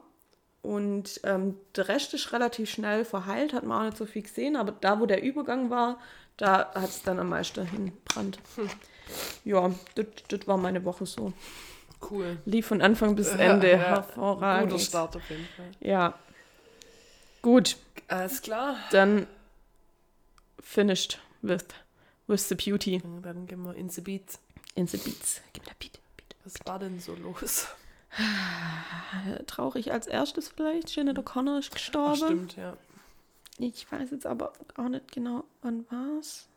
Und ähm, der Rest ist relativ schnell verheilt, hat man auch nicht so viel gesehen. Aber da, wo der Übergang war, da hat es dann am meisten hinbrannt. Ja, das das war meine Woche so. Cool. Lief von Anfang bis Ende. Ja, Hervorragend. Guter Start auf jeden Fall. Ja. Gut, Alles klar. dann finished with, with the beauty Und dann gehen wir in the Beats. in the beats. gib mir Beat. Beat. Was war denn so los? Traurig als erstes vielleicht. Janet O'Connor ist Ach, gestorben. stimmt, ja. Ich weiß jetzt aber auch nicht genau, wann war's.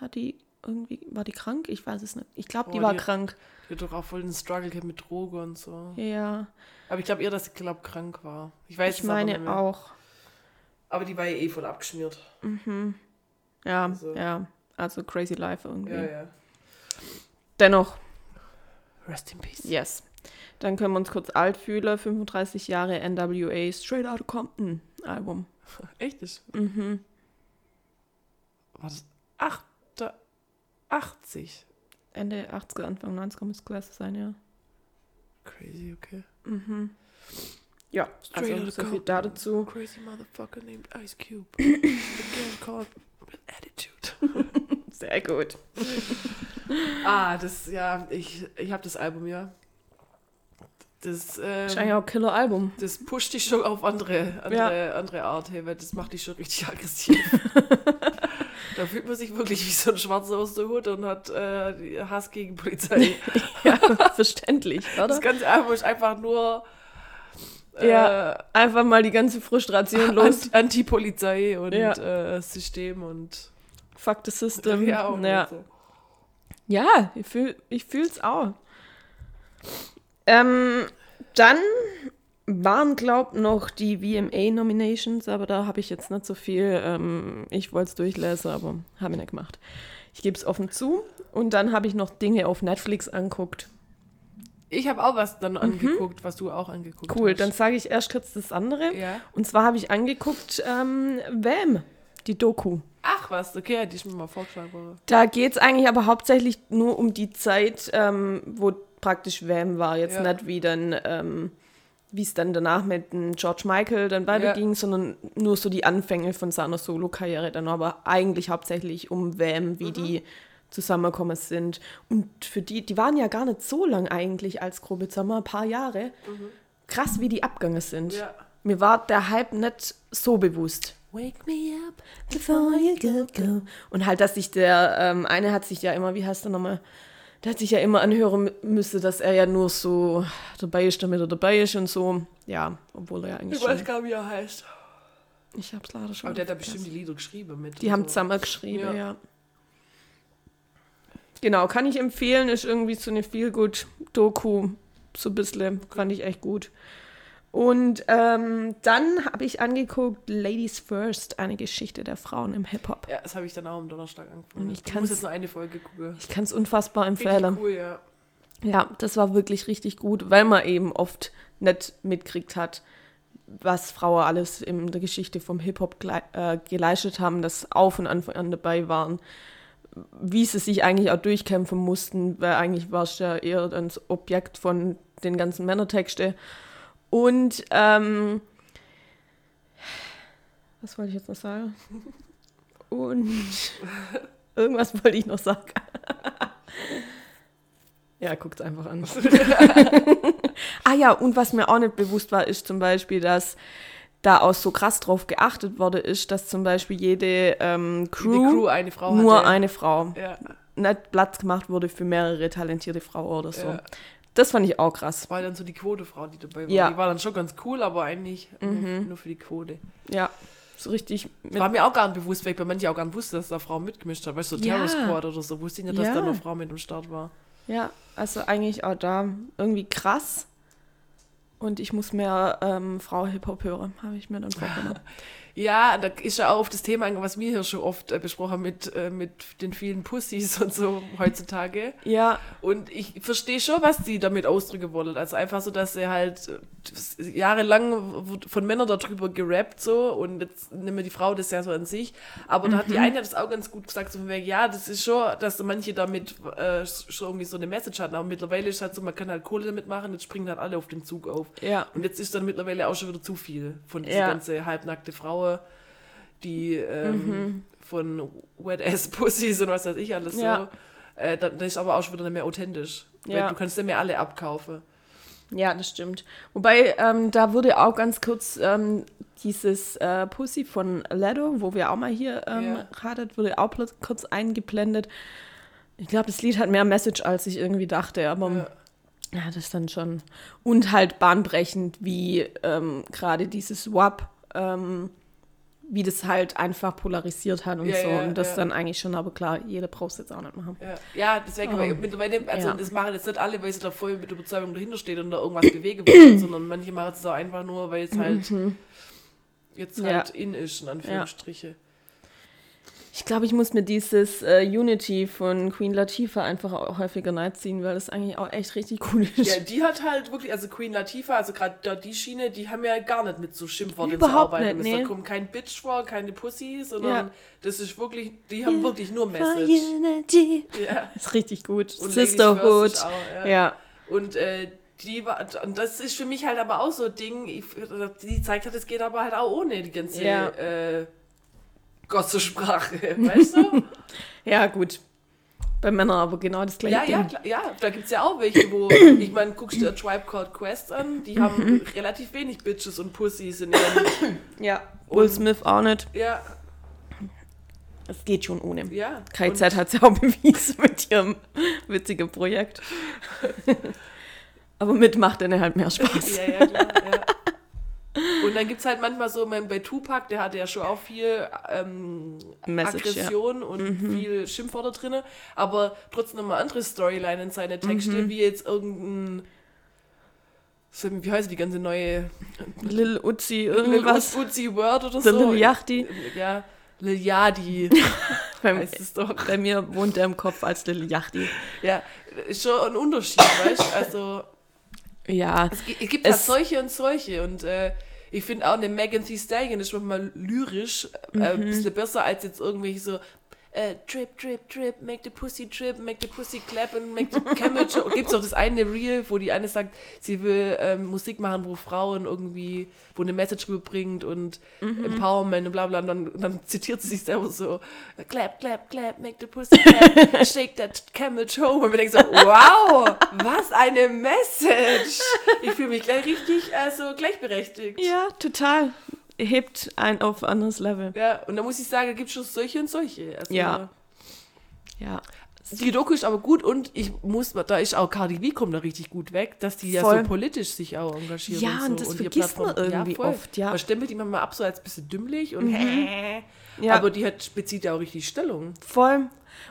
Hat die irgendwie, war die krank? Ich weiß es nicht. Ich glaube, die war die- krank. Die hat doch auch voll den Struggle gehabt mit Droge und so. Ja, Aber ich glaube eher, dass sie glaub, krank war. Ich weiß ich meine auch. Aber die war ja eh voll abgeschmiert. Ja, Also- ja. Also crazy life irgendwie. Ja, ja. Dennoch, Rest in peace. yes. Dann können wir uns kurz alt fühlen. 35 Jahre NWA Straight Outta Compton Album. Echt? Das Mhm. das 8, 80. Ende 80er, Anfang 90er muss Klasse sein, ja. Crazy, okay. Ja, Straight also so viel dazu. Crazy motherfucker named Ice Cube. Girl called attitude. Sehr gut. Ah, das, ja, ich, ich habe das Album, ja. Das, Wahrscheinlich ähm, auch Killer-Album. das pusht dich schon auf andere, andere, andere Art, hey, weil das macht dich schon richtig aggressiv. da fühlt man sich wirklich wie so ein Schwarzer aus der Hut und hat äh, Hass gegen Polizei. ja, verständlich, oder? Das ganze Album ist einfach nur Ja, einfach mal die ganze Frustration äh, los. Ant- Anti-Polizei und Ja. äh, System und Fuck the system. ja, und ja. so. Ja, ich, fühl, ich fühl's auch. Ähm, dann waren, glaub noch die VMA-Nominations, aber da habe ich jetzt nicht so viel. Ähm, ich wollte es durchlesen, aber habe ich nicht gemacht. Ich gebe es offen zu. Und dann habe ich noch Dinge auf Netflix anguckt. Ich habe auch was dann angeguckt, was du auch angeguckt Cool, hast. dann sage ich erst kurz das andere. Ja. Und zwar habe ich angeguckt ähm, Wham, die Doku. Ach was, okay, die ist mir mal vorgeschlagen worden. Da geht es eigentlich aber hauptsächlich nur um die Zeit, ähm, wo praktisch Wham war. Jetzt Ja. nicht wie dann, ähm, wie es dann danach mit George Michael dann weiterging, sondern nur so die Anfänge von seiner Solo-Karriere dann aber eigentlich hauptsächlich um Wham, wie die zusammengekommen sind. Und für die, die waren ja gar nicht so lang eigentlich als Gruppe, wir ein paar Jahre. Krass, wie die abgegangen sind. Ja. Mir war der Hype nicht so bewusst. Wake me up. Before you go, go. Und halt, dass sich der ähm, eine hat sich ja immer, wie heißt der nochmal? Der hat sich ja immer anhören mü- müsste, dass er ja nur so dabei ist, damit er dabei ist und so. Ja, obwohl er ja eigentlich Ich weiß gar nicht, wie er heißt. Ich hab's leider schon. Aber der hat da bestimmt die Lieder geschrieben mit. Die haben so. zusammen geschrieben, Ja. ja. Genau, kann ich empfehlen. Ist irgendwie so eine viel gut Doku. So ein bisschen. Fand ich echt gut. Und ähm, dann habe ich angeguckt Ladies First, eine Geschichte der Frauen im Hip-Hop. Ja, das habe ich dann auch am Donnerstag angefangen. Und ich ich muss jetzt nur eine Folge gucken. Ich kann es unfassbar empfehlen. cool, ja. Ja, das war wirklich richtig gut, weil man eben oft nicht mitkriegt hat, was Frauen alles in der Geschichte vom Hip-Hop äh, geleistet haben, dass auch von Anfang an dabei waren, wie sie sich eigentlich auch durchkämpfen mussten, weil eigentlich war es ja eher das Objekt von den ganzen Männertexte. Und ähm, was wollte ich jetzt noch sagen? Und irgendwas wollte ich noch sagen. Ja, guckt einfach an. ah ja, und was mir auch nicht bewusst war, ist zum Beispiel, dass da auch so krass drauf geachtet worden ist, dass zum Beispiel jede ähm, Crew, Crew eine Frau nur hatte. eine Frau, Ja, nicht Platz gemacht wurde für mehrere talentierte Frauen oder so. Ja. Das fand ich auch krass. war dann so die Quotefrau, die dabei war. Ja. Die war dann schon ganz cool, aber eigentlich nur, nur für die Quote. Ja, so richtig War mir auch gar nicht bewusst, weil ich bei manchen auch gar nicht wusste, dass da Frau mitgemischt hat. Weißt du, so. Terror Squad oder so, wusste ich nicht, dass da eine Frau mit am Start war. Ja, also eigentlich auch da irgendwie krass. Und ich muss mehr ähm, Frau Hip-Hop hören, habe ich mir dann vorgenommen. Ja, da ist ja auch auf das Thema, was wir hier schon oft äh, besprochen haben mit, äh, mit den vielen Pussys und so heutzutage. ja, Und ich verstehe schon, was die damit ausdrücken wollen. Also einfach so, dass sie halt äh, jahrelang von Männern darüber gerappt so und jetzt nehmen wir die Frau das ja so an sich. Aber da hat die eine das auch ganz gut gesagt, so von wegen, ja, das ist schon, dass manche damit äh, schon irgendwie so eine Message hatten. Aber mittlerweile ist halt so, man kann halt Kohle damit machen, jetzt springen halt alle auf den Zug auf. ja. Und jetzt ist dann mittlerweile auch schon wieder zu viel von dieser Ja. ganze halbnackte Frau, die ähm, Mhm. von Wet Ass Pussies und was weiß ich alles Ja. so. Äh, dann, ist aber auch schon wieder nicht mehr authentisch. Ja. du kannst ja mehr alle abkaufen. Ja, das stimmt. Wobei, ähm, da wurde auch ganz kurz ähm, dieses äh, Pussy von Ledo, wo wir auch mal hier ähm, Ja. ratet, wurde auch kurz eingeblendet. Ich glaube, das Lied hat mehr Message, als ich irgendwie dachte, aber Ja. ja, das ist dann schon. Und halt bahnbrechend, wie ähm, gerade dieses WAP, ähm, wie das halt einfach polarisiert hat und Ja, so. ja, und das ja. dann eigentlich schon, aber klar, jeder braucht es jetzt auch nicht machen. Ja, ja deswegen, Oh. aber mittlerweile, also Ja. das machen jetzt nicht alle, weil sie da voll mit Überzeugung dahinter steht und da irgendwas bewegen wollen, sondern manche machen es auch einfach nur, weil es halt jetzt Mhm. Ja. halt in ist, in Anführungsstriche. Ich glaube, ich muss mir dieses äh, Unity von Queen Latifah einfach auch häufiger reinziehen, weil das eigentlich auch echt richtig cool ist. Ja, die hat halt wirklich, also Queen Latifah, also gerade da die Schiene, die haben ja gar nicht mit so Schimpfworten Überhaupt zu arbeiten. nicht, nee. Da kommt kein Bitch vor, keine Pussy, sondern Ja. das ist wirklich, die haben wirklich nur Message. Unity. Ja. ist richtig gut. Und Sisterhood. Auch, ja. ja. Und äh, die war, und das ist für mich halt aber auch so ein Ding, ich, die zeigt hat, es geht aber halt auch ohne die ganze Ja. äh, Gossesprache, weißt du? Ja, gut. Bei Männern aber genau das gleiche ja, ja, Ding. klar, ja, da gibt es ja auch welche, wo, ich meine, guckst du dir Tribe Called Quest an, die Mhm. haben relativ wenig Bitches und Pussies in ihren, Ja. Will Smith auch nicht. ja, Es geht schon ohne. ja. KZ hat es ja auch bewiesen mit ihrem witzigen Projekt. aber mit macht dann halt mehr Spaß. Ja, ja, klar, ja. Und dann gibt es halt manchmal so, mein- bei Tupac, der hatte ja schon auch viel ähm, Message, ja. Aggression und viel Schimpfwörter drin, aber trotzdem nochmal andere Storyline in seine Texte, wie jetzt irgendein, so, wie heißt die ganze neue Lil Uzi, Lil irgendwas. Uzi Word oder Der so? Lil Yachty. Ja, Lil Yadi Bei, bei mir wohnt er im Kopf als Lil Yachty. Ja, ist schon ein Unterschied, weißt du? Also, Ja, Es es gibt halt Es- solche und solche und äh, ich finde auch eine Megan Thee Stallion ist manchmal lyrisch äh, ein bisschen besser als jetzt irgendwelche so äh, Trip, Trip, Trip, make the pussy trip, make the pussy clap and make the camel jump. Gibt's auch das eine Reel, wo die eine sagt, sie will ähm, Musik machen, wo Frauen irgendwie, wo eine Message rüberbringt und Empowerment und bla bla und dann, dann zitiert sie sich selber so clap, clap, clap, make the pussy clap, shake that camel toe und man denkt so, wow, was eine Message. Ich fühle mich gleich richtig also gleichberechtigt. ja, total. Hebt ein auf ein anderes Level. Ja, und da muss ich sagen, da gibt es schon solche und solche. Also, Ja. Ja. Die Doku ist aber gut und ich muss, da ist auch Cardi B kommt da richtig gut weg, dass die ja Voll. so politisch sich auch engagiert Ja, und und so. das ihre vergisst man irgendwie voll. oft, ja. Mhm. Man stempelt die manchmal ab so als ein bisschen dümmlich und Ja. aber die hat bezieht ja auch richtig Stellung. Voll.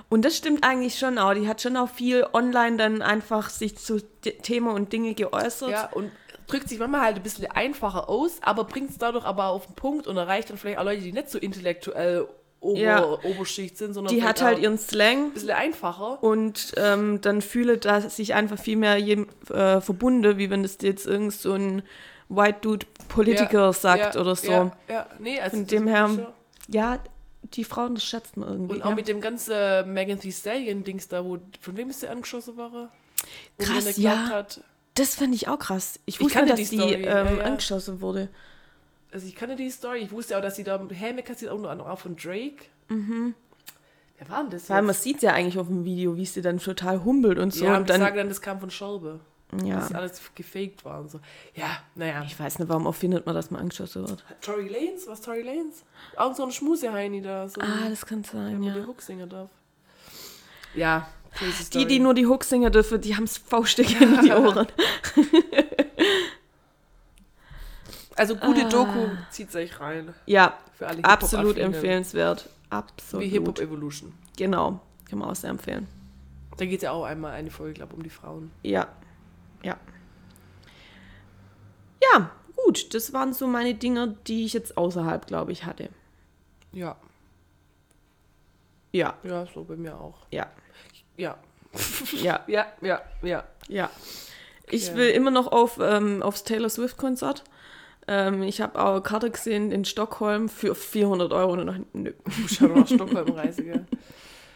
Und das stimmt eigentlich schon auch. Die hat schon auch viel online dann einfach sich zu Themen und Dinge geäußert. Ja, und drückt sich manchmal halt ein bisschen einfacher aus, aber bringt es dadurch aber auf den Punkt und erreicht dann vielleicht auch Leute, die nicht so intellektuell Ober Ja. Oberschicht sind, sondern Die hat halt ihren Slang ein bisschen einfacher. und ähm, dann fühle da sich einfach viel mehr jem, äh, verbunden, wie wenn das jetzt irgend so ein White Dude Politiker Ja, sagt ja, oder so. Ja, Ja, ja. nee, also Von dem her- schon- die Frauen, das schätzt man irgendwie. Und auch ja. mit dem ganzen Megan Thee Stallion-Dings da, wo, von wem ist der angeschossen war? Krass, ja. Hat. Das fand ich auch krass. Ich Ich wusste kannte nicht, dass die die, Story, ähm, ja, ja. angeschossen wurde. Also ich kannte die Story, ich wusste auch, dass sie da Helme kassiert, unter anderem auch von Drake. Mhm. Wer war denn das Weil man jetzt? sieht ja eigentlich auf dem Video, wie sie dann total humpelt und so. ja, und und die dann, sagen dann, das kam von Scholbe. ja. Dass alles gefaked war und so. Ja, naja. Ich weiß nicht, warum erfindet man, dass man angeschossen wird. Tory Lanes? Was Tory Lanes? Auch so ein Schmuseheini da. So Ah, das kann der sein, ja. den Hook singen darf. Ja, Die, die nur die Hooks singen dürfen, die haben es faustdick in die Ohren. Also gute Ah. Doku, zieht euch rein. Ja, absolut empfehlenswert. Absolut. Wie Hip-Hop Evolution. Genau, kann man auch sehr empfehlen. Da geht es ja auch einmal eine Folge, glaube um die Frauen. Ja, ja. Ja, gut, das waren so meine Dinge, die ich jetzt außerhalb, glaube ich, hatte. Ja, Ja, ja, so bei mir auch. ja, Ja, ja, ja, ja, ja. ja. Ich Okay. will immer noch auf, ähm, aufs Taylor Swift-Konzert. Ähm, ich habe auch Karte gesehen in Stockholm für 400 Euro. Und dann, nö. Du musst ja nach gell?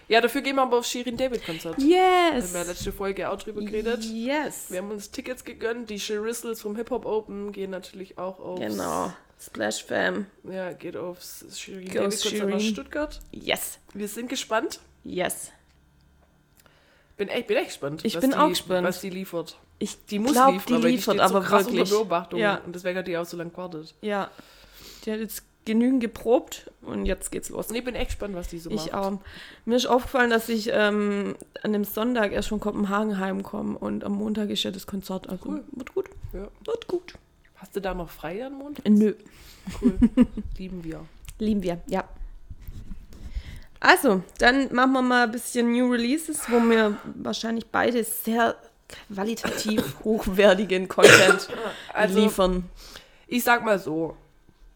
Ja, dafür gehen wir aber aufs Shirin David Konzert. Wir Yes! haben ja letzte Folge auch drüber geredet. Yes! Wir haben uns Tickets gegönnt. Die Shirissels vom Hip Hop Open gehen natürlich auch aufs. Genau. Splash Fam. Ja, geht aufs Shirin Goes David Konzert nach Shirin. Stuttgart. Yes. Wir sind gespannt. Yes. Bin echt, bin echt gespannt. Ich was bin die, auch gespannt. Was die liefert. Ich Die muss glaub, liefern, die aber liefert die steht so aber krass wirklich. unter Beobachtung. Ja. Und deswegen hat die auch so lange gewartet. Ja. Die hat jetzt genügend geprobt und jetzt geht's los. Und ich bin echt gespannt, was die so macht. Ich auch. Mir ist aufgefallen, dass ich ähm, an dem Sonntag erst von Kopenhagen heimkomme und am Montag ist ja das Konzert. Also Cool. wird gut. Ja. Wird gut. Hast du da noch frei am Montag? Nö. Cool. Lieben wir. Lieben wir, ja. Also, dann machen wir mal ein bisschen New Releases, wo wir wahrscheinlich beide sehr qualitativ hochwertigen Content Also, liefern. ich sag mal so.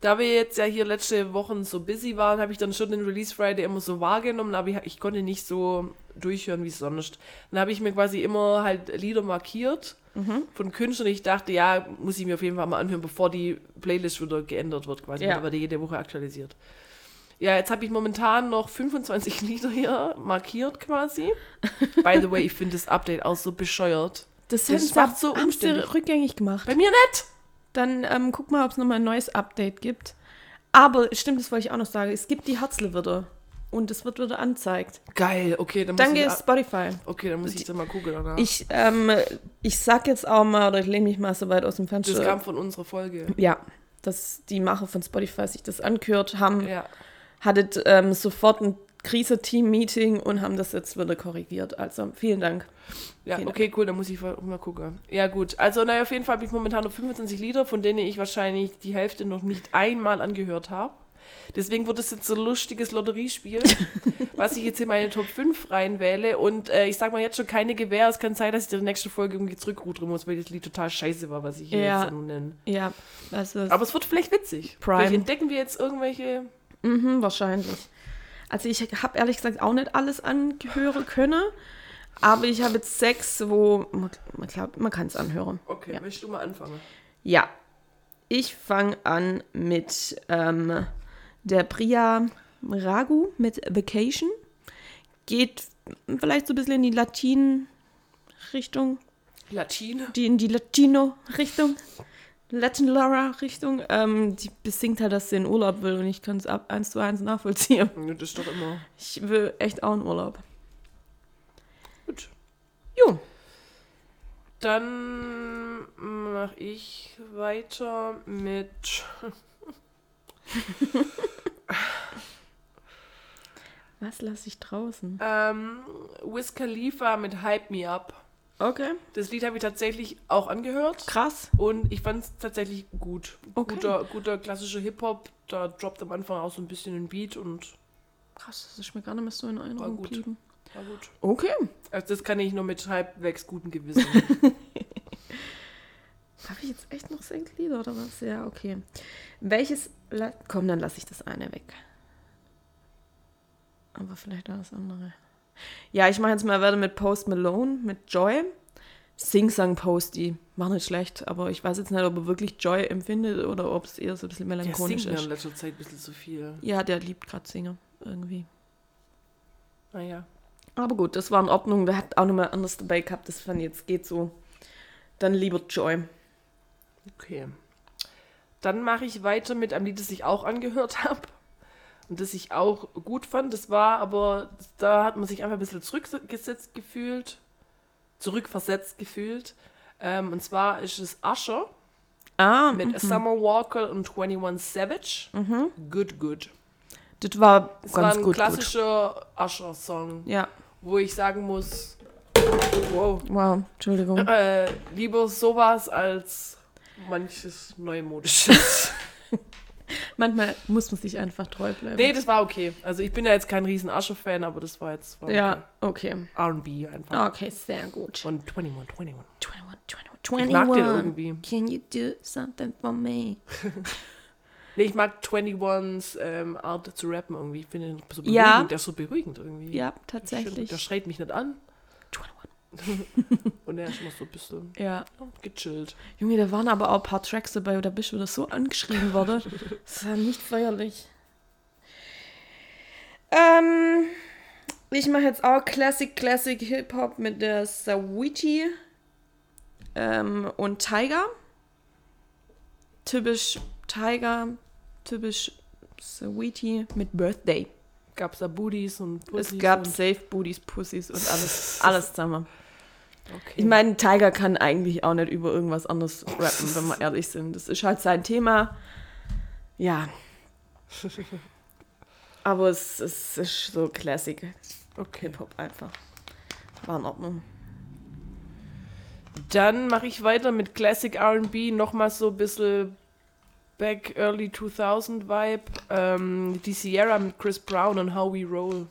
Da wir jetzt ja hier letzte Wochen so busy waren, habe ich dann schon den Release Friday immer so wahrgenommen, aber ich, ich konnte nicht so durchhören wie sonst. Dann habe ich mir quasi immer halt Lieder markiert von Künstlern. Ich dachte, ja, muss ich mir auf jeden Fall mal anhören, bevor die Playlist wieder geändert wird, quasi. Ja. Ja. Wird jede Woche aktualisiert. Ja, jetzt habe ich momentan noch 25 Lieder hier markiert quasi. By the way, ich finde das Update auch so bescheuert. Das, Das macht so umständlich. rückgängig gemacht. Bei mir nicht! Dann ähm, guck mal, ob es nochmal ein neues Update gibt. Aber stimmt, das wollte ich auch noch sagen. Es gibt die Herzle wieder. Und es wird wieder angezeigt. Geil, okay, dann muss Danke, ich... Spotify. Okay, dann muss ich dann mal gucken danach. Ich, ähm, ich sag jetzt auch mal, oder ich lehne mich mal so weit aus dem das Fenster. kam von unserer Folge. Ja, dass die Macher von Spotify sich das angehört haben, Ja. Hattet ähm, sofort ein Krise-Team-Meeting und haben das jetzt wieder korrigiert. Also vielen Dank. Ja, Vielen okay, cool, dann muss ich mal gucken. Ja, gut. Also, naja, auf jeden Fall habe ich momentan noch 25 Lieder, von denen ich wahrscheinlich die Hälfte noch nicht einmal angehört habe. Deswegen wird es jetzt so ein lustiges Lotteriespiel, was ich jetzt in meine Top 5 reinwähle. Und äh, ich sag mal jetzt schon keine Gewähr. Es kann sein, dass ich in der nächsten Folge irgendwie zurückrudern muss, weil das Lied total scheiße war, was ich hier Ja. jetzt nenne. Ja, also Aber es wird vielleicht witzig. Prime. Vielleicht entdecken wir jetzt irgendwelche. Mhm, wahrscheinlich. Also ich habe ehrlich gesagt auch nicht alles angehören können, aber ich habe jetzt sechs, wo man, man glaubt, man kann es anhören. Okay, Ja. möchtest du mal anfangen? Ja, ich fange an mit ähm, der Priya Ragu mit Vacation. Geht vielleicht so ein bisschen in die Latin-Richtung, Latine. die in die Latino-Richtung, Latin Laura-Richtung. Ähm, die besingt halt, dass sie in Urlaub will und ich kann es ab eins zu eins nachvollziehen. Ja, Das ist doch immer. Ich will echt auch in Urlaub. Gut. Jo, Dann mache ich weiter mit. was lasse ich draußen? Ähm, Wiz Khalifa mit Hype Me Up. Okay, Das Lied habe ich tatsächlich auch angehört. krass. Und ich fand es tatsächlich gut. Okay. Guter, guter klassischer Hip-Hop. Da droppt am Anfang auch so ein bisschen ein Beat und Krass, das ist mir gar nicht mehr so in Erinnerung gut. geblieben. war gut. Okay. Also das kann ich nur mit halbwegs gutem Gewissen. Habe ich jetzt echt noch sechs Lieder oder was? Ja, okay. Welches. La Komm, dann lasse ich das eine weg. Aber vielleicht auch das andere. Ja, ich mache jetzt mal weiter mit Post Malone, mit Joy. Sing-Sang-Posty. War nicht schlecht, aber ich weiß jetzt nicht, ob er wirklich Joy empfindet oder ob es eher so ein bisschen Der melancholisch singt mir in ist. letzter Zeit ein bisschen zu viel. Ja, der liebt gerade Singer irgendwie. Naja. Aber gut, das war in Ordnung. Der hat auch nochmal anders dabei gehabt. Das fand ich jetzt geht so. Dann lieber Joy. Okay. Dann mache ich weiter mit einem Lied, das ich auch angehört habe. Und das ich auch gut fand. Das war aber, da hat man sich einfach ein bisschen zurückgesetzt gefühlt. Zurückversetzt gefühlt. Ähm, und zwar ist es Usher Ah, mit Summer Walker und 21 Savage. Good, good. das war Es ganz war ein gut. klassischer Usher-Song, Ja, wo ich sagen muss, wow, wow, Entschuldigung. äh, lieber sowas als manches Neumodisches. Manchmal muss man sich einfach treu bleiben. Nee, das war okay. Also ich bin ja jetzt kein riesen Asche-Fan, aber das war jetzt war ja, okay. okay. R&B einfach. Okay, sehr gut. Von 21, 21. 21, 21, Ich mag den irgendwie. Can you do something for me? Nee, ich mag 21s ähm, Art zu rappen irgendwie. Ich finde den so beruhigend. Ja. Der ist so beruhigend irgendwie. Ja, tatsächlich. Der schreit mich nicht an 21. und er ist immer so ein bisschen Ja. gechillt. Junge, da waren aber auch ein paar Tracks dabei, da bist du wieder so angeschrieben worden. Das war nicht feierlich. Ähm, ich mache jetzt auch Classic, Classic Hip-Hop mit der Saweetie ähm, und Tiger. Typisch Tiger, typisch Saweetie mit Birthday. Gab es da Booties und es Pussys gab Safe Booties, Pussys und alles, alles zusammen. Okay. Ich meine, Tiger kann eigentlich auch nicht über irgendwas anderes rappen, wenn wir ehrlich sind. Das ist halt sein Thema. Ja. Aber es, es ist so Classic Okay. Hip-Hop einfach. War in Ordnung. Dann mache ich weiter mit Classic RB, nochmal so ein bisschen Back Early 2000 Vibe. Ähm, die Sierra mit Chris Brown und How We Roll.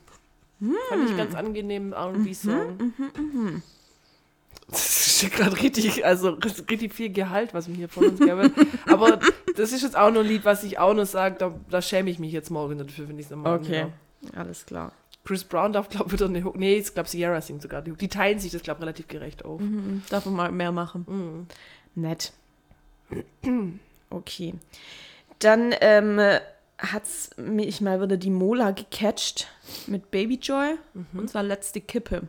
Fand ich ganz angenehm, RB-Song. Das ist gerade richtig, also richtig viel Gehalt, was mir hier von uns gab. Aber das ist jetzt auch nur ein Lied, was ich auch noch sage, da, da schäme ich mich jetzt morgen dafür, wenn ich es nochmal Okay. Alles klar. Chris Brown darf, glaube ich, wieder eine Hook. Nee, ich glaube, Sierra singt sogar die Hook. Die teilen sich das, glaube ich, relativ gerecht auf. Mhm. Darf man mal mehr machen. Mhm. Nett. Okay. Dann ähm, hat's mich mal wieder die Mola gecatcht mit Baby Joy. Und zwar letzte Kippe.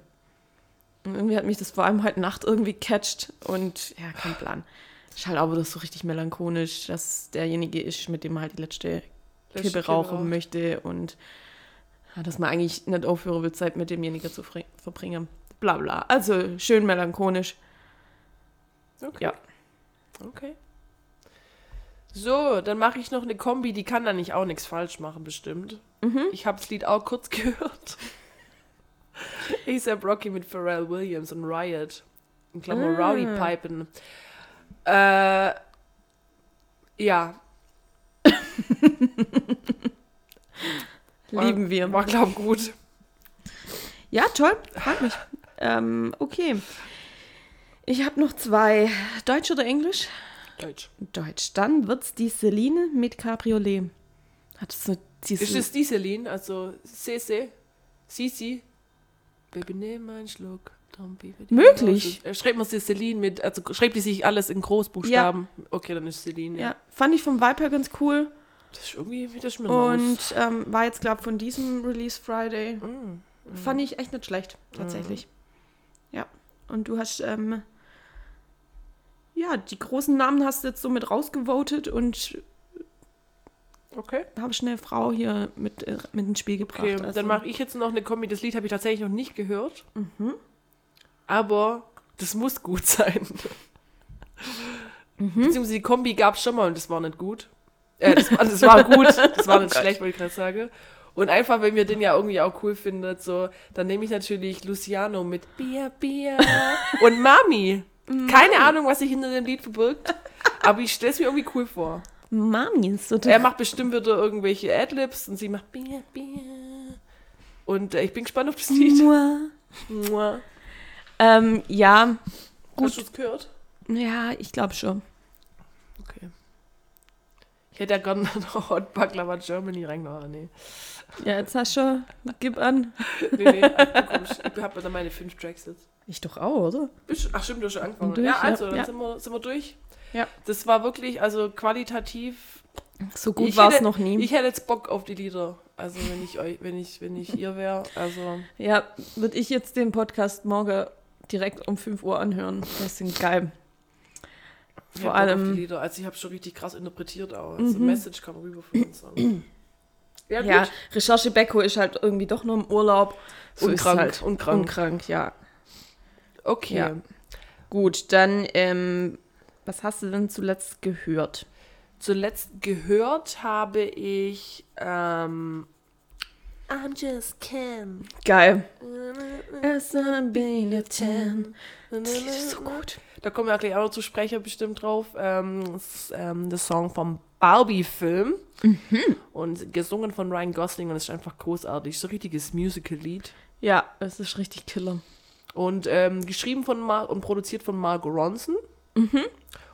Und irgendwie hat mich das vor allem heute Nacht irgendwie catcht und ja, kein Plan. Ist halt auch wieder so richtig melancholisch, dass derjenige ist, mit dem man halt die letzte Letzte Kippe rauchen möchte und ja, dass man eigentlich nicht aufhören will, Zeit mit demjenigen zu verbringen. Bla bla. Also schön melancholisch. Okay. Ja. Okay. So, dann mache ich noch eine Kombi, die kann da nicht auch nichts falsch machen, bestimmt. Ich habe das Lied auch kurz gehört. A$AP Rocky mit Pharrell Williams und Riot. In Klammer Ah. Rowdy Pipen. Äh, ja. Lieben wir. War, glaub gut. Ja, toll. Freut mich. ähm, okay. Ich habe noch zwei. Deutsch oder Englisch? Deutsch. Deutsch. Dann wird's die Celine mit Cabriolet. Hat es eine Ist es die Celine? Also, CC? Sisi? Baby, nimm einen Schluck. Möglich. Äh, Schreibt man sie Celine mit, also schreibt die sich alles in Großbuchstaben? Okay, dann ist Celine. Ja, fand ich vom Vibe her ganz cool. Das ist irgendwie ist mir Und ähm, war jetzt, glaube von diesem Release Friday. Mm. Fand ich echt nicht schlecht, tatsächlich. Ja. Und du hast, ähm, ja, die großen Namen hast du jetzt so mit rausgevotet und Okay. habe ich eine Frau hier mit, äh, mit ins Spiel gebracht. Okay, also. dann mache ich jetzt noch eine Kombi. Das Lied habe ich tatsächlich noch nicht gehört. Aber das muss gut sein. Beziehungsweise die Kombi gab es schon mal und das war nicht gut. Äh, das, war, das war gut, das war nicht schlecht, wollte ich gerade sagen. Und einfach, wenn wir den ja irgendwie auch cool findet, so, dann nehme ich natürlich Luciano mit Bia Bia und Mami. Keine Ahnung, was sich hinter dem Lied verbirgt, aber ich stelle es mir irgendwie cool vor. Mami ist so Er macht bestimmt wieder irgendwelche Adlibs und sie macht Bia Bia. Und äh, ich bin gespannt auf das Lied. Mua. Ähm, ja, Gut. Hast du es gehört? ja, ich glaube schon. Okay. Ich hätte ja gerne noch Hot Baklava Germany reingehauen. Nee. Ja, jetzt hast du schon. Gib an. Nee, nee, komisch. Ich habe dann meine fünf Tracks jetzt. Ich doch auch, oder? Ach stimmt, du hast schon angefangen. Durch, ja, also, ja, dann ja. Sind, wir, sind wir durch. Ja. Das war wirklich, also qualitativ. So gut war es noch nie. Ich hätte jetzt Bock auf die Lieder. Also wenn ich euch, wenn ich, wenn ich ihr wäre. Also. ja, würde ich jetzt den Podcast morgen direkt um 5 Uhr anhören. Das sind geil. Vor allem- die Lieder. Also ich habe schon richtig krass interpretiert auch. Also Message kam rüber von uns. Ja, gut. Ja, Recherche Becko ist halt irgendwie doch nur im Urlaub. Und ist krank, Halt. und krank. Und krank, ja. Okay. Ja. Gut, dann, ähm, was hast du denn zuletzt gehört? Zuletzt gehört habe ich ähm, I'm just Ken. Geil. It's gonna be your ten. Die ist so gut. Da kommen wir ja gleich auch noch zu sprechen bestimmt drauf. Ähm, das ist ähm, der Song vom Barbie-Film. Und gesungen von Ryan Gosling und es ist einfach großartig. So ein richtiges Musical-Lied. Ja, es ist richtig killer. Und ähm, geschrieben von Mar und produziert von Margot Ronson.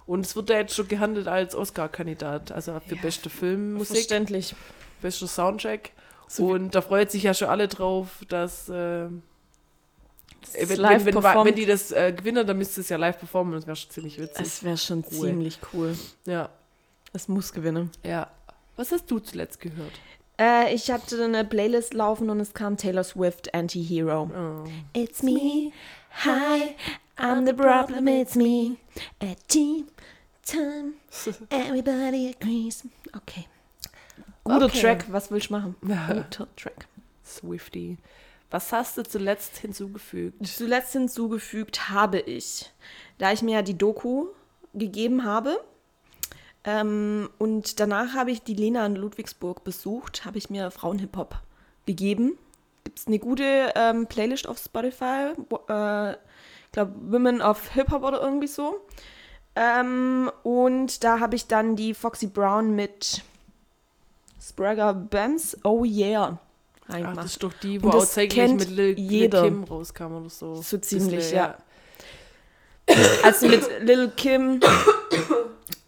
Und es wird da jetzt schon gehandelt als Oscar-Kandidat. Also für beste Filmmusik, Verständlich. bester Soundtrack. So und da freut sich ja schon alle drauf, dass äh, wenn, live wenn, wenn, wenn die das äh, gewinnen, dann müsste es ja live performen. Das wäre schon ziemlich witzig. Es wäre schon Cool. ziemlich cool. ja, Es muss gewinnen. ja. Was hast du zuletzt gehört? Äh, ich hatte eine Playlist laufen und es kam Taylor Swift Anti-Hero. Oh. It's me, hi, I'm the problem, it's me. At tea time, everybody agrees. Okay. Guter Okay. Track, was willst du machen? Guter Track. Swifty. Was hast du zuletzt hinzugefügt? Zuletzt hinzugefügt habe ich, da ich mir ja die Doku gegeben habe, Ähm, und danach habe ich die Lena in Ludwigsburg besucht, habe ich mir Frauenhip-Hop gegeben. Gibt es eine gute ähm, Playlist auf Spotify, äh, ich glaube Women of Hip-Hop oder irgendwie so. Ähm, und da habe ich dann die Foxy Brown mit Spragger Benz, Oh Yeah, Ach, das ist doch die, wo auch täglich mit Lil, jeder. Lil Kim rauskam oder so. So ziemlich, wär- ja. Also mit Lil Kim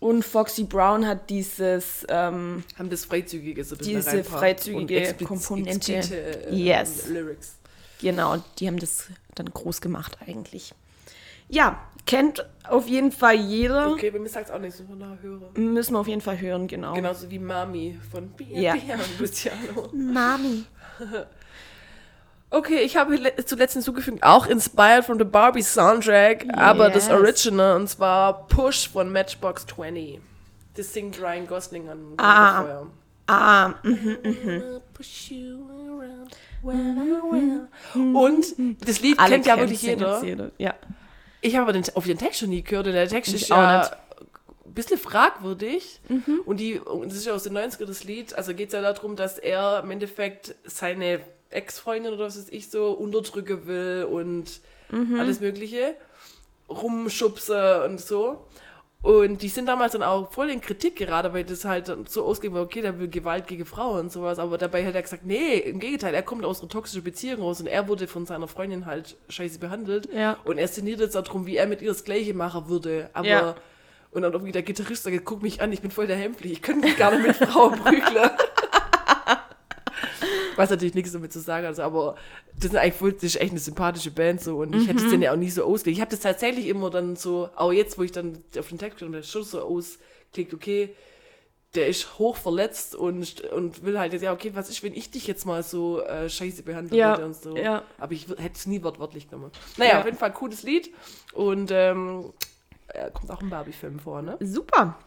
und Foxy Brown hat dieses, ähm, Haben das Freizügige so ein bisschen Diese freizügige und expliz- Komponente. explizite, äh, Yes. Lyrics. genau, die haben das dann groß gemacht eigentlich. Ja, kennt auf jeden Fall jeder. Okay, bei mir sagt es auch nicht, so nachher höre. Müssen wir auf jeden Fall hören, genau. Genauso wie Mami von Bia Ja. Bia und Luciano. Mami. Okay, ich habe le- zuletzt hinzugefügt, auch inspired from the Barbie Soundtrack, aber das Yes. Original, und zwar Push von Matchbox 20. Das singt Ryan Gosling an Ah. Feuer. Ah, mhm. Push you around when I will. Und das Lied alle kennt ja wirklich jeder. jeder. Ja. Ich habe aber den, auf den Text schon nie gehört und der Text Ich ist ja nicht. ein bisschen fragwürdig. Mhm. Und, die, und das ist ja aus den 90er das Lied. Also geht es ja darum, dass er im Endeffekt seine Ex-Freundin oder was weiß ich so unterdrücken will und Mhm. alles Mögliche. Rumschubse und so. Und die sind damals dann auch voll in Kritik gerade, weil das halt so war, okay, der will Gewalt gegen Frauen und sowas. Aber dabei hat er gesagt, nee, im Gegenteil, er kommt aus einer toxischen Beziehung raus und er wurde von seiner Freundin halt scheiße behandelt. Ja. Und er sinniert jetzt darum, wie er mit ihr das Gleiche machen würde. Aber, Ja. und dann irgendwie der Gitarrist sagt, guck mich an, ich bin voll der Hempli, ich könnte mich gar nicht mit Frauen prügeln. Was natürlich nichts damit zu sagen hat, aber das ist eigentlich ist echt eine sympathische Band so und ich hätte es denen ja auch nie so ausgelegt. Ich habe das tatsächlich immer dann so, auch jetzt, wo ich dann auf den Text komme, schon so ausgelegt, okay, der ist hoch verletzt und, und will halt jetzt, ja, okay, was ist, wenn ich dich jetzt mal so äh, scheiße behandeln Ja, und so. ja. Aber ich hätte es nie wortwörtlich genommen. Naja, Ja. auf jeden Fall ein cooles Lied und ähm, äh, kommt auch ein Barbie-Film vor, ne? Super.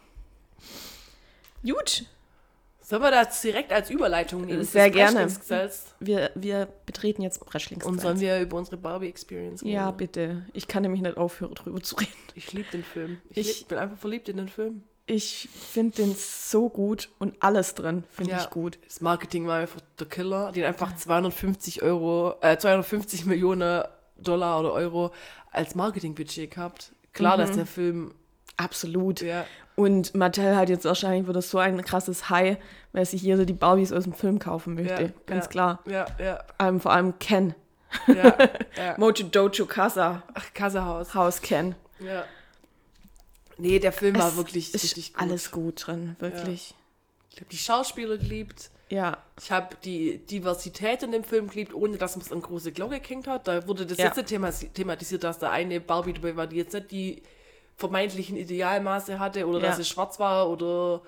Gut. Sollen wir das direkt als Überleitung nehmen? Sehr gerne. Wir, wir betreten jetzt Breschlings. Und sollen wir über unsere Barbie-Experience reden? Ja, bitte. Ich kann nämlich nicht aufhören, drüber zu reden. Ich liebe den Film. Ich, Ich- bin einfach verliebt in den Film. Ich finde den so gut und alles drin finde ich gut. Das Marketing war einfach der Killer. Den einfach 250 Euro, äh, 250 Millionen Dollar oder Euro als Marketingbudget gehabt. Klar, Mhm. dass der Film, Absolut. ja, Und Mattel hat jetzt wahrscheinlich wieder so ein krasses High, weil sich jeder die Barbies aus dem Film kaufen möchte. Ja, Ganz ja. klar. ja, ja, Ähm, vor allem Ken. ja, ja. Mojo Dojo Casa. Ach, Kassehaus. Haus Ken. Ja. Nee, der Film war Es wirklich ist richtig gut. alles gut drin, wirklich. Ich habe die Schauspieler geliebt. Ja. Ich habe die Diversität in dem Film geliebt, ohne dass man es an große Glocke gehängt hat. Da wurde das Ja. themas- thematisiert, dass da eine Barbie dabei war, die jetzt nicht die vermeintlichen Idealmaße hatte oder Ja. dass sie schwarz war oder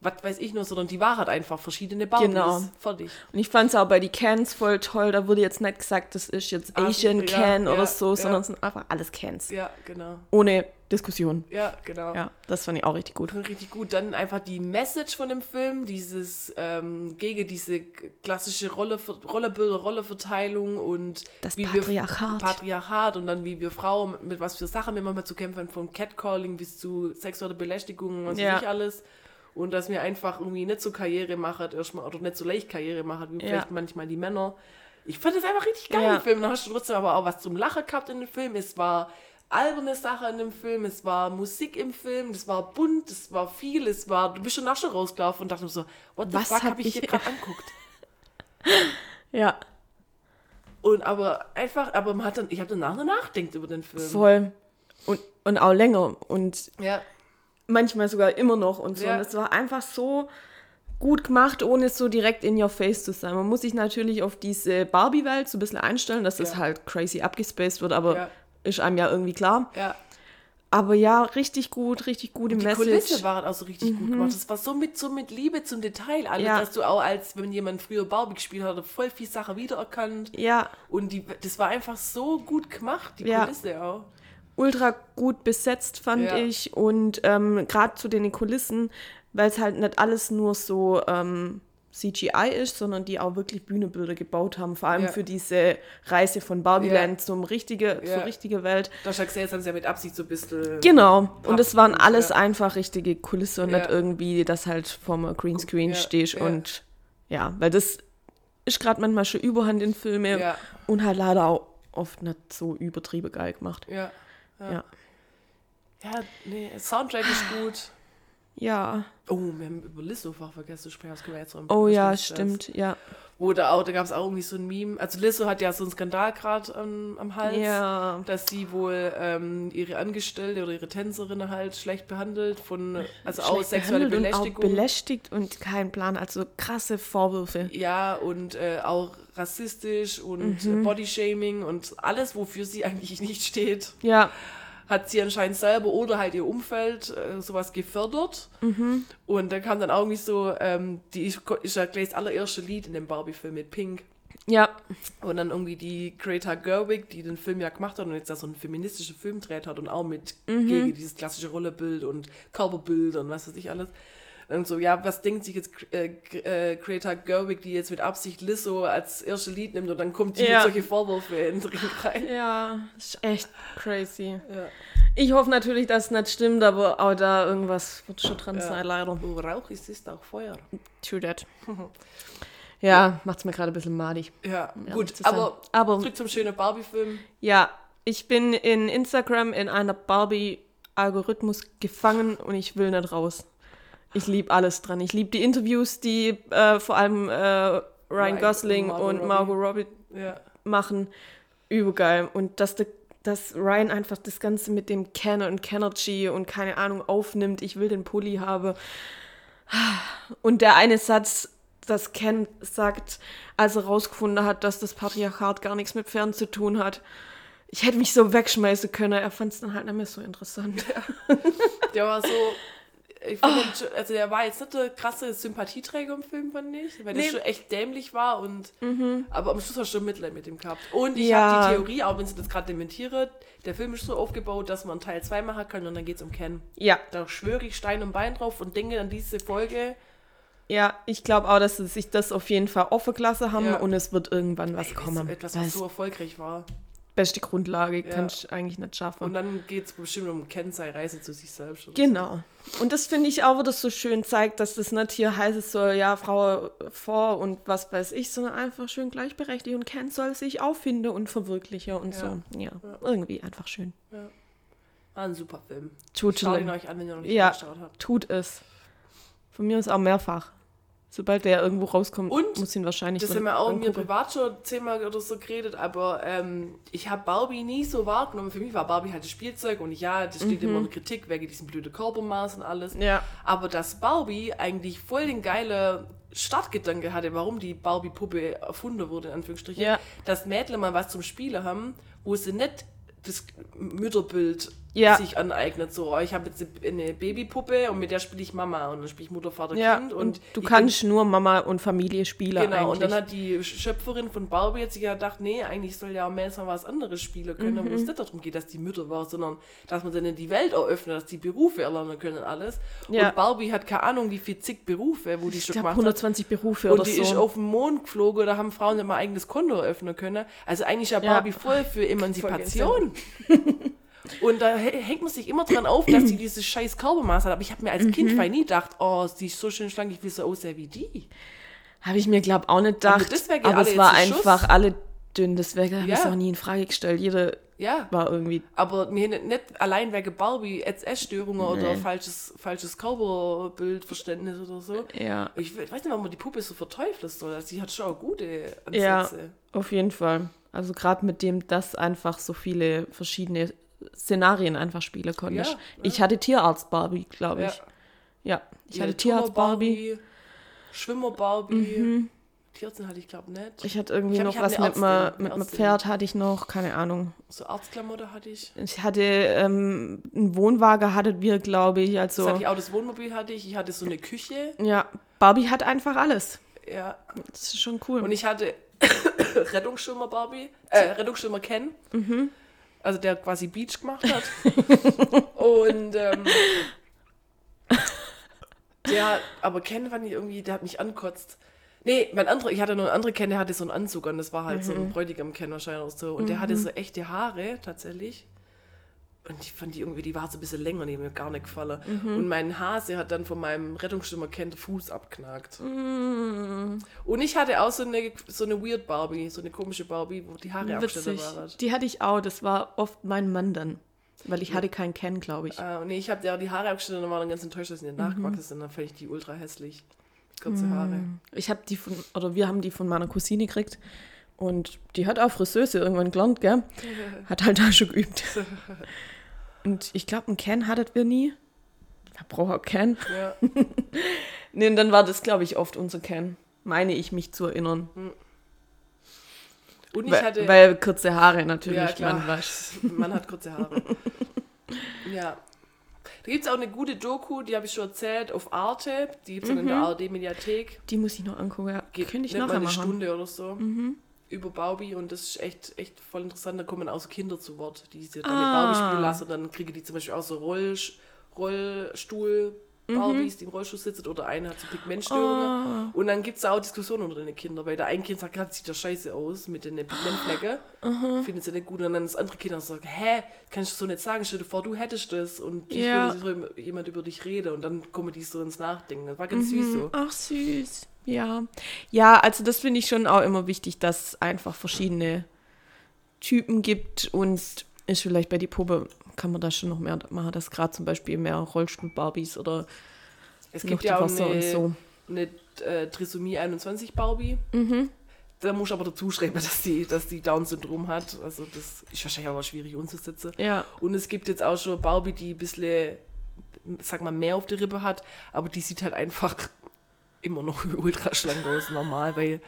was weiß ich nur, sondern die war halt einfach verschiedene Barbies. Genau. Fertig. Und ich fand es auch bei die Cans voll toll. Da wurde jetzt nicht gesagt, das ist jetzt Ah, Asian ja, Can ja, oder so, sondern es sind einfach alles Cans. Ja, genau. Ohne Diskussion. Ja, genau. Ja, das fand ich auch richtig gut. Richtig gut. Dann einfach die Message von dem Film, dieses ähm, gegen diese klassische Rolle, Rollebilder, Rolleverteilung und Das wie Patriarchat. Wir, Patriarchat und dann wie wir Frauen mit was für Sachen wir manchmal zu kämpfen, haben, von Catcalling bis zu sexueller Belästigung und was Ja. ich alles. Und dass wir einfach irgendwie nicht so Karriere machen, erstmal, oder nicht so leicht Karriere machen, wie Ja. vielleicht manchmal die Männer. Ich fand das einfach richtig geil, Ja. den Film. Da hast du trotzdem aber auch was zum Lachen gehabt in dem Film. Es war alberne Sache in dem Film, es war Musik im Film, es war bunt, es war viel, es war, du bist schon nachher rausgelaufen und dachte so, what the Was fuck hab habe ich hier gerade anguckt? Ja, Und aber einfach, aber man hat dann, ich habe danach nur nachdenkt über den Film. voll. Und, und auch länger. Und Ja, manchmal sogar immer noch und so. Ja. Und es war einfach so gut gemacht, ohne es so direkt in your face zu sein. Man muss sich natürlich auf diese Barbie-Welt so ein bisschen einstellen, dass das Ja. halt crazy abgespaced wird, aber. Ist einem ja irgendwie klar. ja. Aber ja, richtig gut, richtig gute Die Message. Kulisse war auch so richtig gut gemacht. Das war so mit, so mit Liebe zum Detail alles, Ja. dass du auch als, wenn jemand früher Barbie gespielt hat, voll viel Sachen wiedererkannt. ja, Und die, das war einfach so gut gemacht, die Ja. Kulisse auch. ultra gut besetzt, fand Ja. ich. Und ähm, gerade zu den Kulissen, weil es halt nicht alles nur so ähm, CGI ist, sondern die auch wirklich Bühnenbilder gebaut haben, vor allem Ja. für diese Reise von Barbieland Ja. zum richtige, Ja. zur richtige Welt. Da hast du gesehen, jetzt haben sie ja mit Absicht so ein bisschen. Genau. Und es waren alles einfach richtige Kulisse und nicht irgendwie, dass halt einem Greenscreen stehst und ja, weil das ist gerade manchmal schon Überhand in Filme und halt leider auch oft nicht so übertrieben geil gemacht. ja. Ja, Ja. ja nee, Soundtrack ist gut. Ja. Oh, wir haben über Lizzo fach vergessen zu sprechen. Das können wir jetzt noch Oh ja, stimmt, ja. Wo da auch, da gab es auch irgendwie so ein Meme. Also Lizzo hat ja so einen Skandal gerade ähm, am Hals. Ja. Dass sie wohl ähm, ihre Angestellte oder ihre Tänzerin halt schlecht behandelt von, also auch Schlecht sexuelle behandelt und Belästigung. Auch belästigt und kein Plan, also krasse Vorwürfe. Ja, und äh, auch rassistisch und Mhm. äh, Bodyshaming und alles, wofür sie eigentlich nicht steht, Ja, hat sie anscheinend selber oder halt ihr Umfeld äh, sowas gefördert. Mhm. Und da kam dann auch irgendwie so, ähm, die ist, ist ja gleich das allererste Lied in dem Barbie-Film mit Pink. ja, Und dann irgendwie die Greta Gerwig, die den Film ja gemacht hat und jetzt da so einen feministischen Film dreht hat und auch mit Mhm. gegen dieses klassische Rollebild und Körperbild und was weiß ich alles. Und so, ja, was denkt sich jetzt äh, äh, Greta Gerwig, die jetzt mit Absicht Lizzo als erste Lied nimmt und dann kommt die Ja. mit solche Vorwürfe in den Ring rein. ja, das ist echt crazy. Ja. Ich hoffe natürlich, dass es nicht stimmt, aber auch da irgendwas wird schon dran Ja. sein, leider. Wo Rauch ist, ist auch Feuer. True that. Ja, macht's mir gerade ein bisschen madig. Ja, gut, aber, aber zurück zum schönen Barbie-Film. ja, ich bin in Instagram in einer Barbie-Algorithmus gefangen und ich will nicht raus. Ich liebe alles dran. Ich liebe die Interviews, die äh, vor allem äh, Ryan Ryan Gosling und Margot und Margot Robbie Ja. machen. Übergeil. Und dass, der, dass Ryan einfach das Ganze mit dem Ken und Kennergy und keine Ahnung aufnimmt, ich will den Pulli haben. Und der eine Satz, das Ken sagt, als er rausgefunden hat, dass das Patriarchat gar nichts mit Pferden zu tun hat. Ich hätte mich so wegschmeißen können. Er fand es dann halt nicht mehr so interessant. Der war so. Ich finde, den schon- also der war jetzt nicht der krasse Sympathieträger im Film, fand ich, weil der Nee. schon echt dämlich war und aber am Schluss hast du schon Mitleid mit ihm gehabt. Und ich Ja. habe die Theorie, auch wenn sie das gerade dementiere, der Film ist so aufgebaut, dass man Teil 2 machen kann und dann geht es um Ken. Ja, Da schwöre ich Stein und Bein drauf und denke an diese Folge. ja, ich glaube auch, dass sie sich das auf jeden Fall offen gelassen haben Ja. und es wird irgendwann was Ey, kommen. Etwas, was so erfolgreich war. Beste Grundlage Ja. kannst du eigentlich nicht schaffen. Und dann geht es bestimmt um Ken seine Reise zu sich selbst. Genau. Und das finde ich auch, wo das so schön zeigt, dass das nicht hier heißt, es soll ja Frau vor und was weiß ich, sondern einfach schön gleichberechtigt und Ken soll sich auffinden und verwirklichen und Ja. so. Ja, irgendwie einfach schön. So. War ein super Film. Tut, Schaut ihn euch an, wenn ihr noch nicht Ja. geschaut habt. tut es. Von mir aus auch mehrfach. Sobald der irgendwo rauskommt, Und muss ihn wahrscheinlich Das haben wir auch mir privat schon zehnmal oder so geredet, aber ähm, ich habe Barbie nie so wahrgenommen. Für mich war Barbie halt das Spielzeug und ja, das steht immer in Kritik wegen diesem blöden Körpermaß und alles. Ja. Aber dass Barbie eigentlich voll den geile Startgedanke hatte, warum die Barbie-Puppe erfunden wurde, in Anführungsstrichen, Ja. dass Mädchen mal was zum Spielen haben, wo sie nicht das Mütterbild Ja. sich aneignet. So, oh, ich habe jetzt eine Babypuppe und mit der spiele ich Mama und dann spiele ich Mutter, Vater, Ja, Kind. und du kannst nur Mama und Familie spielen Genau, eigentlich. und dann hat die Schöpferin von Barbie jetzt sich gedacht, nee, eigentlich soll ja auch was anderes spielen können, Mhm. wo es nicht darum geht, dass die Mütter war, sondern dass man dann die Welt eröffnet, dass die Berufe erlernen können und alles. Ja. Und Barbie hat keine Ahnung, wie viel zig Berufe, wo die ich schon gemacht 120 Berufe hat. Und oder die so. ist auf den Mond geflogen, da haben Frauen immer ein eigenes Konto eröffnen können. Also eigentlich ist Ja. Barbie voll für Emanzipation. Und da hä- hängt man sich immer dran auf, dass sie dieses scheiß Körpermaß hat. Aber ich habe mir als Mhm. Kind nie gedacht, oh, sie ist so schön schlank, ich will so aussehen wie die. Habe ich mir, glaube auch nicht Aber gedacht. Aber alle es war einfach Schuss. alle dünn. Deswegen habe ich es Ja. auch nie in Frage gestellt. Jeder Ja. war irgendwie. Aber mir nicht, allein wegen Barbie Essstörungen oder falsches, falsches Körperbildverständnis oder so. Ja, Ich we- weiß nicht, warum man die Puppe so verteufeln soll. Also sie hat schon auch gute Ja. Ansätze. auf jeden Fall. Also gerade mit dem, dass einfach so viele verschiedene Szenarien einfach spielen konntest. Ja, Ich hatte Tierarzt Barbie, glaube Ja. ich. Ja, ich Ja, hatte Tierarzt Barbie. Mhm. Schwimmer Barbie. Tierärztin hatte ich glaube nicht. Ich hatte irgendwie Ich hab- noch ich was mit einem mit einem Pferd hatte ich noch, keine Ahnung. So Arztklamotte hatte ich. Ich hatte ähm, einen Wohnwagen hattet wir, glaube ich. Das Also hatte ich auch, das Wohnmobil hatte ich. Ich hatte so eine Küche. ja, Barbie hat einfach alles. Ja. Das ist schon cool. Und ich hatte Rettungsschwimmer Barbie, äh, Rettungsschwimmer Ken. Mhm. Also der quasi Beach gemacht hat. und ähm, ja, aber Ken fand ich irgendwie, der hat mich ankotzt. Nee, mein anderer, ich hatte noch einen anderen Ken, der hatte so einen Anzug und das war halt so Mhm. ein Bräutigam-Ken wahrscheinlich so. Und der hatte so echte Haare tatsächlich. Und ich fand die irgendwie, die war so ein bisschen länger, die haben mir gar nicht gefallen. Mhm. Und mein Hase hat dann von meinem Rettungsschwimmer Ken den Fuß abknackt. Mm. Und ich hatte auch so eine, so eine Weird Barbie, so eine komische Barbie, wo die Haare abgeschnitten Witzig. waren. Die hatte ich auch. Das war oft mein Mann dann. Weil ich hatte keinen Ken, glaube ich. Äh, nee, ich habe der die Haare abgeschnitten und war dann ganz enttäuscht, dass sie nicht nachgewachsen sind. Dann fand ich die ultra hässlich. Kurze Haare. Ich habe die von, oder wir haben die von meiner Cousine gekriegt. Und die hat auch Friseuse irgendwann gelernt, gell? Hat halt da schon geübt. Und ich glaube, einen Ken hattet wir nie. Wer braucht auch Ken? Ja. Nee, und dann war das, glaube ich, oft unser Ken. Meine ich mich zu erinnern. Und ich Weil, hatte. weil kurze Haare natürlich, Ja, klar. man weiß. Man hat kurze Haare. ja. Da gibt es auch eine gute Doku, die habe ich schon erzählt, auf Arte. Die gibt es in der ARD-Mediathek. Die muss ich noch angucken, ja. Geht Könnte ich nicht mal nachher eine machen. Stunde oder so. Über Barbie und das ist echt, echt voll interessant. Da kommen auch so Kinder zu Wort, die sie dann Ah. mit Barbie spielen lassen und dann kriegen die zum Beispiel auch so Roll, Rollstuhl. Barbies, die im Rollstuhl sitzen oder eine hat so Pigmentstörungen. Ah. Und dann gibt es auch Diskussionen unter den Kindern, weil der ein Kind sagt, "Gott, sieht das scheiße aus mit den Pigmentflecken. Findet sie nicht gut. Und dann das andere Kind sagt, hä, kannst du so nicht sagen, stell dir vor, du hättest das und ich Ja. würde jemand über dich reden und dann kommen die so ins Nachdenken. Das war ganz süß so. Ach, süß. Ja. Ja, also das finde ich schon auch immer wichtig, dass es einfach verschiedene Typen gibt und ist vielleicht bei die Puppe, kann man da schon noch mehr machen, dass gerade zum Beispiel mehr Rollstuhl-Barbies oder Es gibt ja auch eine, und so. eine äh, Trisomie 21 Barbie. Da muss ich aber dazu schreiben, dass die, dass die Down-Syndrom hat. Also das ist wahrscheinlich auch mal schwierig umzusetzen. Ja. Und es gibt jetzt auch schon Barbie, die ein bisschen, sag mal, mehr auf der Rippe hat, aber die sieht halt einfach immer noch ultra schlank aus, normal, weil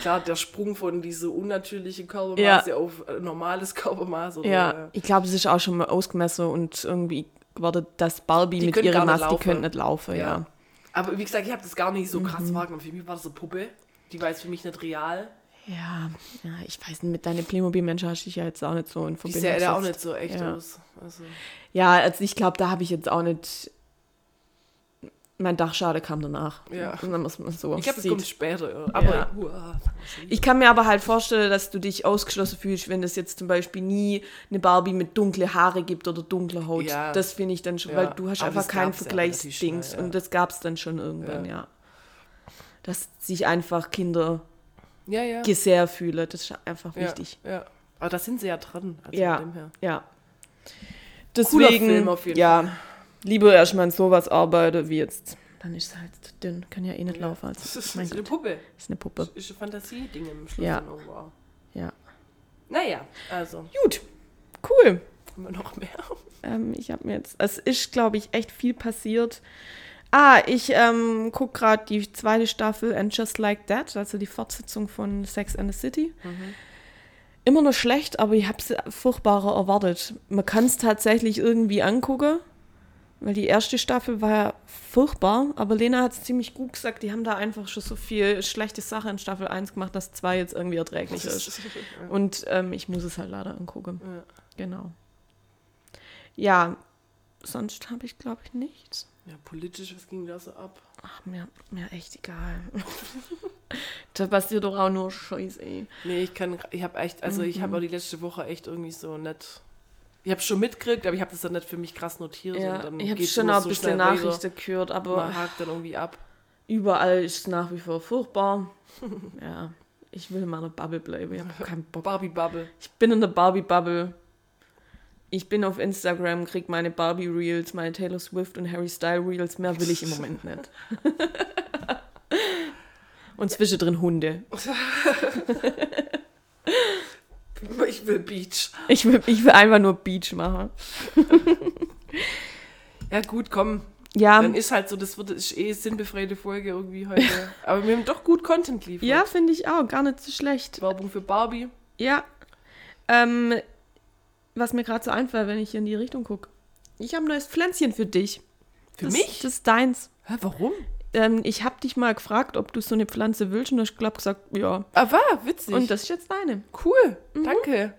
klar, der Sprung von diese unnatürliche Körpermaße auf äh, normales Körpermaß oder Ja, ich glaube, es ist auch schon mal ausgemessen und irgendwie wurde das Barbie Die mit ihrer Masse, die können nicht laufen, ja. Ja. Aber wie gesagt, ich habe das gar nicht so Mhm. krass wahrgenommen. Für mich war das eine Puppe. Die war jetzt für mich nicht real. Ja, ja, ich weiß nicht, mit deinen Playmobil-Menschen hast du dich ja jetzt auch nicht so in Die Verbindung sah ja auch nicht so echt Ja. aus. Also, Ja, also ich glaube, da habe ich jetzt auch nicht. Mein Dachschade kam danach. Ja. Und dann muss man so ich glaube, sieht. kommt später. Aber Ja. uah, Ich kann mir aber halt vorstellen, dass du dich ausgeschlossen fühlst, wenn es jetzt zum Beispiel nie eine Barbie mit dunkle Haare gibt oder dunkler Haut. Ja. Das finde ich dann schon, Ja. weil du hast Aber einfach das kein gab's ja relativ Vergleichsdings. ja. Und das gab es dann schon irgendwann, ja. Dass sich einfach Kinder ja, sehr fühlen. Das ist einfach wichtig. Ja. Aber da sind sie ja dran. Also Ja. von dem her. Ja. Cooler Deswegen, Film auf jeden ja, lieber erstmal an sowas arbeiten, wie jetzt. Dann ist es halt dünn, kann ja eh nicht laufen. Das Also, ist mein eine Puppe. ist eine Puppe. Ist ein Fantasie-Ding im Schluss. Ja. Ja. Naja, also, Gut, cool. haben wir noch mehr? Ähm, ich habe mir jetzt, es ist, glaube ich, echt viel passiert. Ah, ich ähm, gucke gerade die zweite Staffel And Just Like That, also die Fortsetzung von Sex and the City. Immer noch schlecht, aber ich habe es furchtbarer erwartet. Man kann es tatsächlich irgendwie angucken, weil die erste Staffel war ja furchtbar, aber Lena hat es ziemlich gut gesagt, die haben da einfach schon so viel schlechte Sache in Staffel 1 gemacht, dass 2 jetzt irgendwie erträglich ist. Und ähm, ich muss es halt leider angucken. Ja. Genau. Ja, sonst habe ich, glaube ich, nichts. Ja, politisch, was ging da so ab? Ach, mir, mir echt egal. da passiert doch auch nur Scheiße. Nee, ich kann, ich habe echt, also ich Mhm. habe auch die letzte Woche echt irgendwie so nicht. Ich habe schon mitgekriegt, aber ich habe das dann nicht für mich krass notiert. Ja, und dann ich habe schon auch ein so bisschen schnell weiter. Nachrichten gehört, aber Man hakt dann irgendwie ab. überall ist es nach wie vor furchtbar. ja, ich will in meiner Bubble bleiben. Ich habe keinen Bock. Barbie Bubble. Ich bin in der Barbie-Bubble. Ich bin auf Instagram, krieg meine Barbie-Reels, meine Taylor Swift und Harry Style Reels. Mehr will ich im Moment nicht. und zwischendrin Hunde. Ich will Beach. Ich will, ich will einfach nur Beach machen. Ja, gut, komm. Ja, Dann ist halt so, das wird ist eh sinnbefreite Folge irgendwie heute. aber wir haben doch gut Content geliefert. ja finde ich auch. Gar nicht so schlecht. Werbung für Barbie. Ja. Ähm, was mir gerade so einfällt, wenn ich hier in die Richtung gucke. Ich habe ein neues Pflänzchen für dich. Für das, mich? Das ist deins. Hä, warum? Ähm, ich habe dich mal gefragt, ob du so eine Pflanze willst und du hast glaub, gesagt, ja. Ah, war, witzig. Und das ist jetzt deine. cool, danke.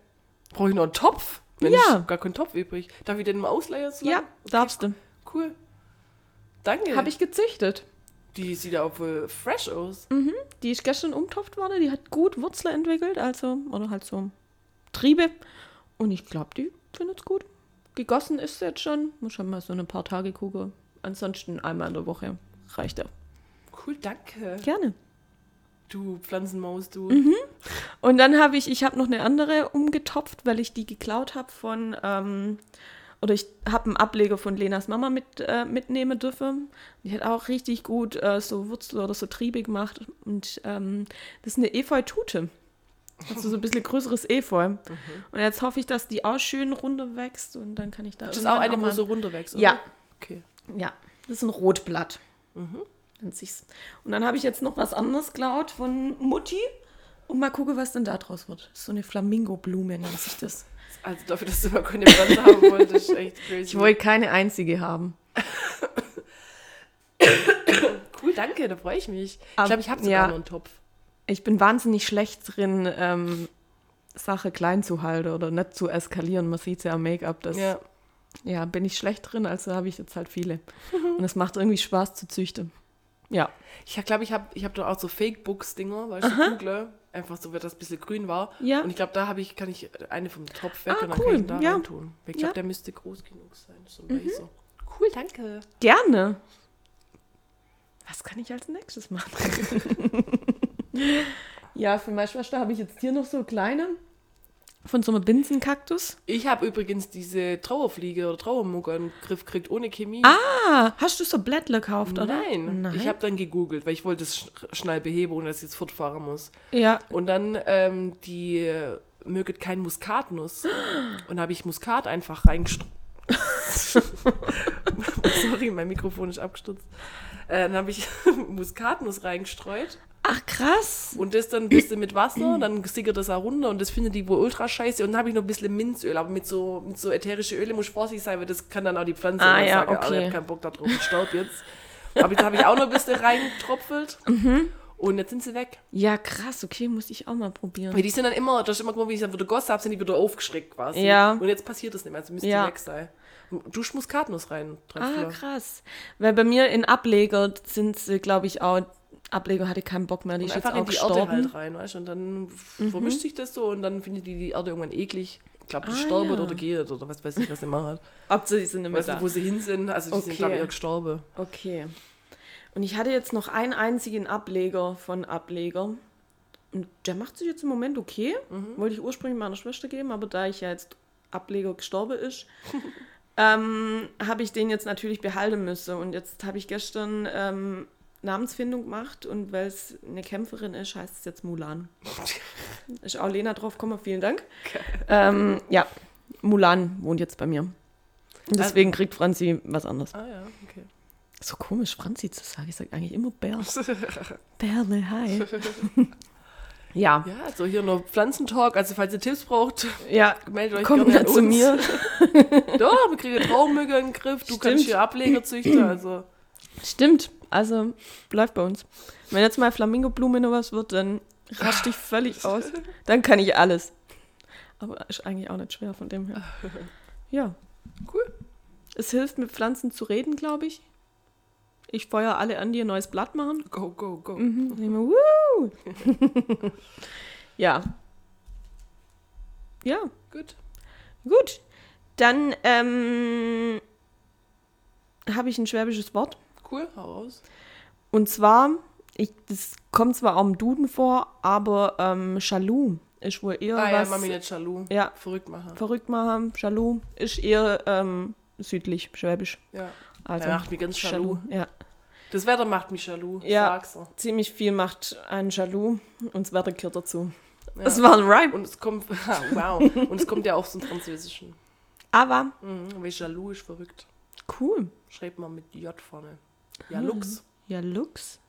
Brauche ich noch einen Topf? Wenn Mhm. Ja. ich gar keinen Topf übrig. Darf ich den mal ausleihen? so Ja, lange? darfst du. Cool. Danke. Habe ich gezüchtet. Die sieht ja auch wohl fresh aus. Die ist gestern umtopft worden, die hat gut Wurzeln entwickelt, also, oder halt so Triebe. Und ich glaube, die findet es gut. Gegossen ist sie jetzt schon. Muss schon mal so ein paar Tage gucken. Ansonsten einmal in der Woche reicht er. Cool, danke. Gerne. Du Pflanzenmaus, du. Und dann habe ich, ich habe noch eine andere umgetopft, weil ich die geklaut habe von, ähm, oder ich habe einen Ableger von Lenas Mama mit, äh, mitnehmen dürfen. Die hat auch richtig gut äh, so Wurzel oder so Triebe gemacht. Und ähm, das ist eine Efeu-Tute. Also so ein bisschen größeres Efeu. Und jetzt hoffe ich, dass die auch schön runter wächst und dann kann ich da. Das ist auch eine, wo so runterwächst, oder? Ja. Okay. Ja, das ist ein Rotblatt. Sich's. Und dann habe ich jetzt noch was anderes geklaut von Mutti. Und mal gucken, was denn da draus wird. So eine Flamingo-Blume nennt sich das. Also dafür, dass du mal keine Pflanze haben wolltest, ist echt crazy. Ich wollte keine einzige haben. cool, danke, da freue ich mich. Ich glaube, ich habe sogar ja. noch einen Topf. Ich bin wahnsinnig schlecht drin, ähm, Sache klein zu halten oder nicht zu eskalieren. Man sieht es ja am Make-up. Das, ja. Ja. bin ich schlecht drin, also habe ich jetzt halt viele. Und es macht irgendwie Spaß zu züchten. Ja. Ich glaube, ich habe ich hab da auch so Fake-Books-Dinger, weil ich so google. Einfach so, weil das ein bisschen grün war. Ja. Und ich glaube, da habe ich, kann ich eine vom Topf weg Ah, und dann cool, kann ich da ja. rein tun. Ich glaube, Ja. Mhm. der müsste groß genug sein. So ein weißer. Cool, danke. Gerne. Was kann ich als nächstes machen? ja, für meine Schwester habe ich jetzt hier noch so kleine von so einem Binsenkaktus. Ich habe übrigens diese Trauerfliege oder Trauermucke in den Griff gekriegt, ohne Chemie. Ah, hast du so Blättler gekauft, oder? Nein. Nein. Ich habe dann gegoogelt, weil ich wollte es sch schnell beheben, ohne dass ich jetzt fortfahren muss. Ja. Und dann ähm, die äh, möget kein Muskatnuss. Und habe ich Muskat einfach reingestreut. Sorry, mein Mikrofon ist abgestürzt. Äh, dann habe ich Muskatnuss reingestreut Ach, krass. und das dann ein bisschen mit Wasser, dann sickert das auch runter und das findet die wohl ultra scheiße. Und dann habe ich noch ein bisschen Minzöl, aber mit so, mit so ätherische Öle muss ich vorsichtig sein, weil das kann dann auch die Pflanze Ah, ja, sagen, okay. ich habe keinen Bock da drauf, ich staub jetzt. Aber da habe ich auch noch ein bisschen reingetropfelt Mhm. und jetzt sind sie weg. Ja, krass, okay, muss ich auch mal probieren. Weil die sind dann immer, das ist immer wie ich dann wieder gossen habe, sind die wieder aufgeschreckt quasi. Ja. Und jetzt passiert das nicht mehr, also müsste Ja. die weg sein. Du Muskatnuss rein, Ah, krass. Weil bei mir in Ableger sind sie, glaube ich, auch. Ableger hatte keinen Bock mehr, die Und ist jetzt auch in die Erde gestorben. halt rein, weißt du? Und dann vermischt sich das so und dann findet die die Erde irgendwann eklig. Ich glaube, die Ah, sterben ja. oder geht oder was weiß ich, was sie machen. Hauptsache, die sind nicht mehr Weißt du, da. wo sie hin sind? Also die sind, glaube ich, gestorben. Okay. Und ich hatte jetzt noch einen einzigen Ableger von Ableger. Und der macht sich jetzt im Moment okay. Wollte ich ursprünglich meiner Schwester geben, aber da ich ja jetzt Ableger gestorben ist, ähm, habe ich den jetzt natürlich behalten müssen. Und jetzt habe ich gestern ähm, Namensfindung gemacht und weil es eine Kämpferin ist, heißt es jetzt Mulan. ist auch Lena drauf gekommen, vielen Dank. Ähm, ja, Mulan wohnt jetzt bei mir. Und deswegen kriegt Franzi was anderes. Ah ja, okay. So komisch, Franzi zu sagen. Ich sage eigentlich immer Bär. Bärle, hi. ja, Ja, so hier noch Pflanzentalk. Also falls ihr Tipps braucht, ja, meldet euch kommt gerne ja zu mir. Doch, wir kriegen Traummügge in den Griff. Du Stimmt. kannst hier Ableger züchten. Also Stimmt, also läuft bei uns. Wenn jetzt mal Flamingo-Blume noch was wird, dann rasch dich völlig aus. Dann kann ich alles. Aber ist eigentlich auch nicht schwer von dem her. Ja. Cool. Es hilft, mit Pflanzen zu reden, glaube ich. Ich feuer alle an, die ein neues Blatt machen. go, go, go. Mhm. Immer, Woo! ja. Ja, Gut. gut. Dann ähm, habe ich ein schwäbisches Wort. Cool, hau raus. Und zwar, ich, das kommt zwar auch im Duden vor, aber ähm, Jaloux ist wohl eher Ah ja, was Mami nicht Jalou. Ja. Verrückt machen. verrückt machen. Jaloux ist eher ähm, südlich, schwäbisch. Ja. Also, Er macht mich ganz jaloux. Ja, Das Wetter macht mich jaloux. Ja. Ziemlich viel macht ein Jaloux und das Wetter gehört dazu. Ja. Das war ein Rhyme. Und es kommt, ah, wow. Und es kommt ja auch dem Französischen. Aber Mhm, weil jaloux ist verrückt. cool. Schreibt man mit J vorne. Ja, Lux. Ja, Lux.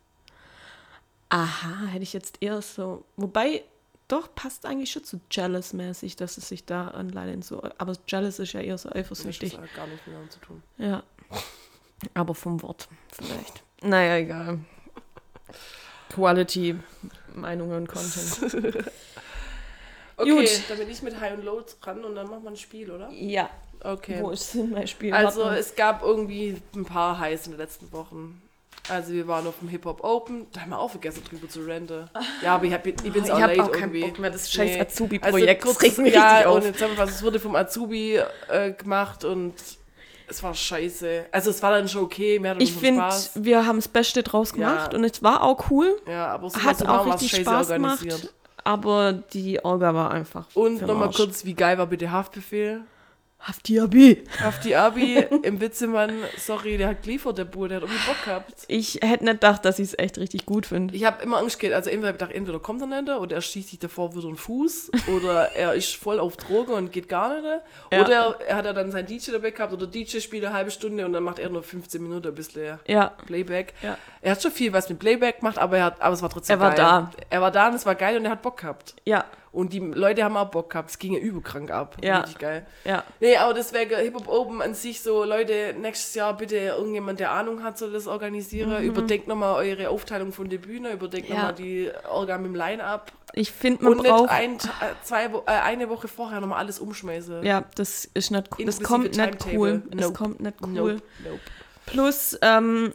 Aha, hätte ich jetzt eher so. Wobei, doch, passt eigentlich schon zu Jealous-mäßig, dass es sich da anleitet. So, aber Jealous ist ja eher so Das eifersüchtig. hat gar nichts mehr zu tun. Ja. Aber vom Wort vielleicht. Naja, egal. Quality, Meinungen und Content. Okay, Gut. dann bin ich mit High und Low dran und dann machen wir ein Spiel, oder? Ja. Okay. Wo ist denn mein Spiel? Also Warte. es gab irgendwie ein paar Highs in den letzten Wochen. Also wir waren auf dem Hip-Hop Open, da haben wir auch vergessen drüber zu renten. Ja, aber ich, hab, ich bin ich auch hab late auch irgendwie. Bock mehr, das scheiß Nee. Azubi-Projekt, Also regt mich ja, und jetzt haben wir was, es wurde vom Azubi äh, gemacht und es war scheiße. Also es war dann schon okay, mir hat Ich schon finde, wir haben das Beste draus Ja. gemacht und es war auch cool, Ja, aber so hat auch es richtig scheiße Spaß gemacht, aber die Orga war einfach Und nochmal kurz, wie geil war bitte Haftbefehl? Haftiabi. Hafti Abi im Witzemann, sorry, der hat geliefert, der Bur, der hat irgendwie Bock gehabt. Ich hätte nicht gedacht, dass ich es echt richtig gut finde. Ich habe immer Angst gehabt, also entweder gedacht, entweder kommt er nicht oder er schießt sich davor wieder den Fuß oder er ist voll auf Drogen und geht gar nicht. Ja. Oder er hat er dann sein DJ dabei gehabt oder DJ spielt eine halbe Stunde und dann macht er nur 15 Minuten ein bisschen Ja, Playback. Ja. Er hat schon viel was mit Playback gemacht, aber, er hat, aber es war trotzdem Er war geil. da. Er war da und es war geil und er hat Bock gehabt. ja, Und die Leute haben auch Bock gehabt. Es ging ja überkrank ab. Ja. Richtig geil. ja. Nee, aber deswegen Hip-Hop Open an sich so, Leute, nächstes Jahr bitte irgendjemand, der Ahnung hat, soll das organisieren. Überdenkt nochmal eure Aufteilung von der Bühne, überdenkt Mhm. Ja. nochmal die Orga mit dem Line-Up. Ich finde, man Und nicht braucht... ein, äh, zwei, äh, eine Woche vorher nochmal alles umschmeißen. Ja, das ist nicht cool. Das kommt nicht cool. Das Nope. kommt nicht cool. Nope, nope. Plus, ähm,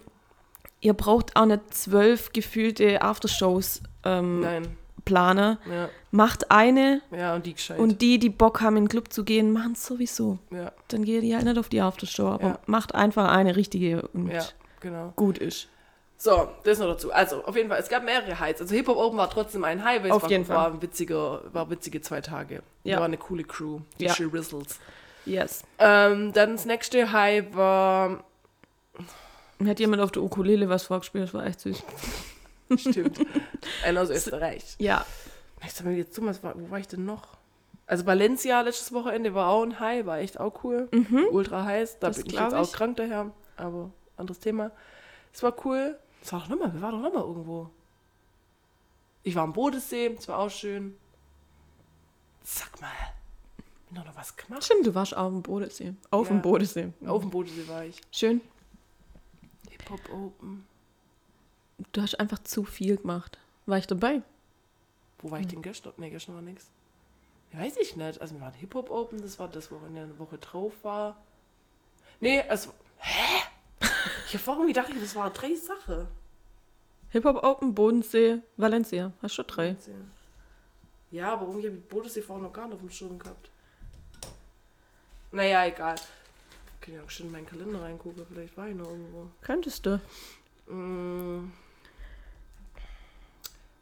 ihr braucht auch nicht zwölf gefühlte Aftershows ähm, Nein, planen. ja, Macht eine ja, und die gescheit. und die, die Bock haben, in den Club zu gehen, machen es sowieso. ja, Dann geht die halt nicht auf die Aftershow, aber Ja. macht einfach eine richtige und ja, genau. gut ist. So, das noch dazu. Also, auf jeden Fall, es gab mehrere Highs. Also, Hip-Hop Open war trotzdem ein High, weil Auf es war, jeden Fall. war, ein witziger, war witzige zwei Tage. Ja. War eine coole Crew, die Ja. Shirizzles. Yes. Ähm, dann das nächste High war. Hat jemand auf der Ukulele was vorgespielt, das war echt süß. Stimmt. Einer aus Österreich. Ja. Ich sag mal jetzt zu, wo war ich denn noch? Also Valencia letztes Wochenende war auch ein High, war echt auch cool. Ultra heiß. Da Mhm. Das bin ich jetzt auch ich. krank daher. Aber anderes Thema. Es war cool. Es war doch nochmal, wir waren doch nochmal irgendwo. Ich war am Bodensee, es war auch schön. Sag mal, bin doch noch was gemacht. Stimmt, du warst auf dem Bodensee. Auf Ja. dem Bodensee. Auf dem Bodensee war ich. Schön. Hip-Hop Open. Du hast einfach zu viel gemacht. War ich dabei? Wo war ich denn gestern? Nee, gestern war nix. Ja, weiß ich nicht. Also wir waren Hip-Hop Open, das war das, wo in der Woche drauf war. Nee, also. Hä? Ich hab vorhin gedacht, das waren drei Sachen. Hip-Hop Open, Bodensee, Valencia. Hast schon drei. Ja, aber irgendwie habe ich Bodensee vorhin noch gar nicht auf dem Schirm gehabt. Naja, egal. Ich kann ja auch schon in meinen Kalender reingucken, vielleicht war ich noch irgendwo. Könntest du. Mm.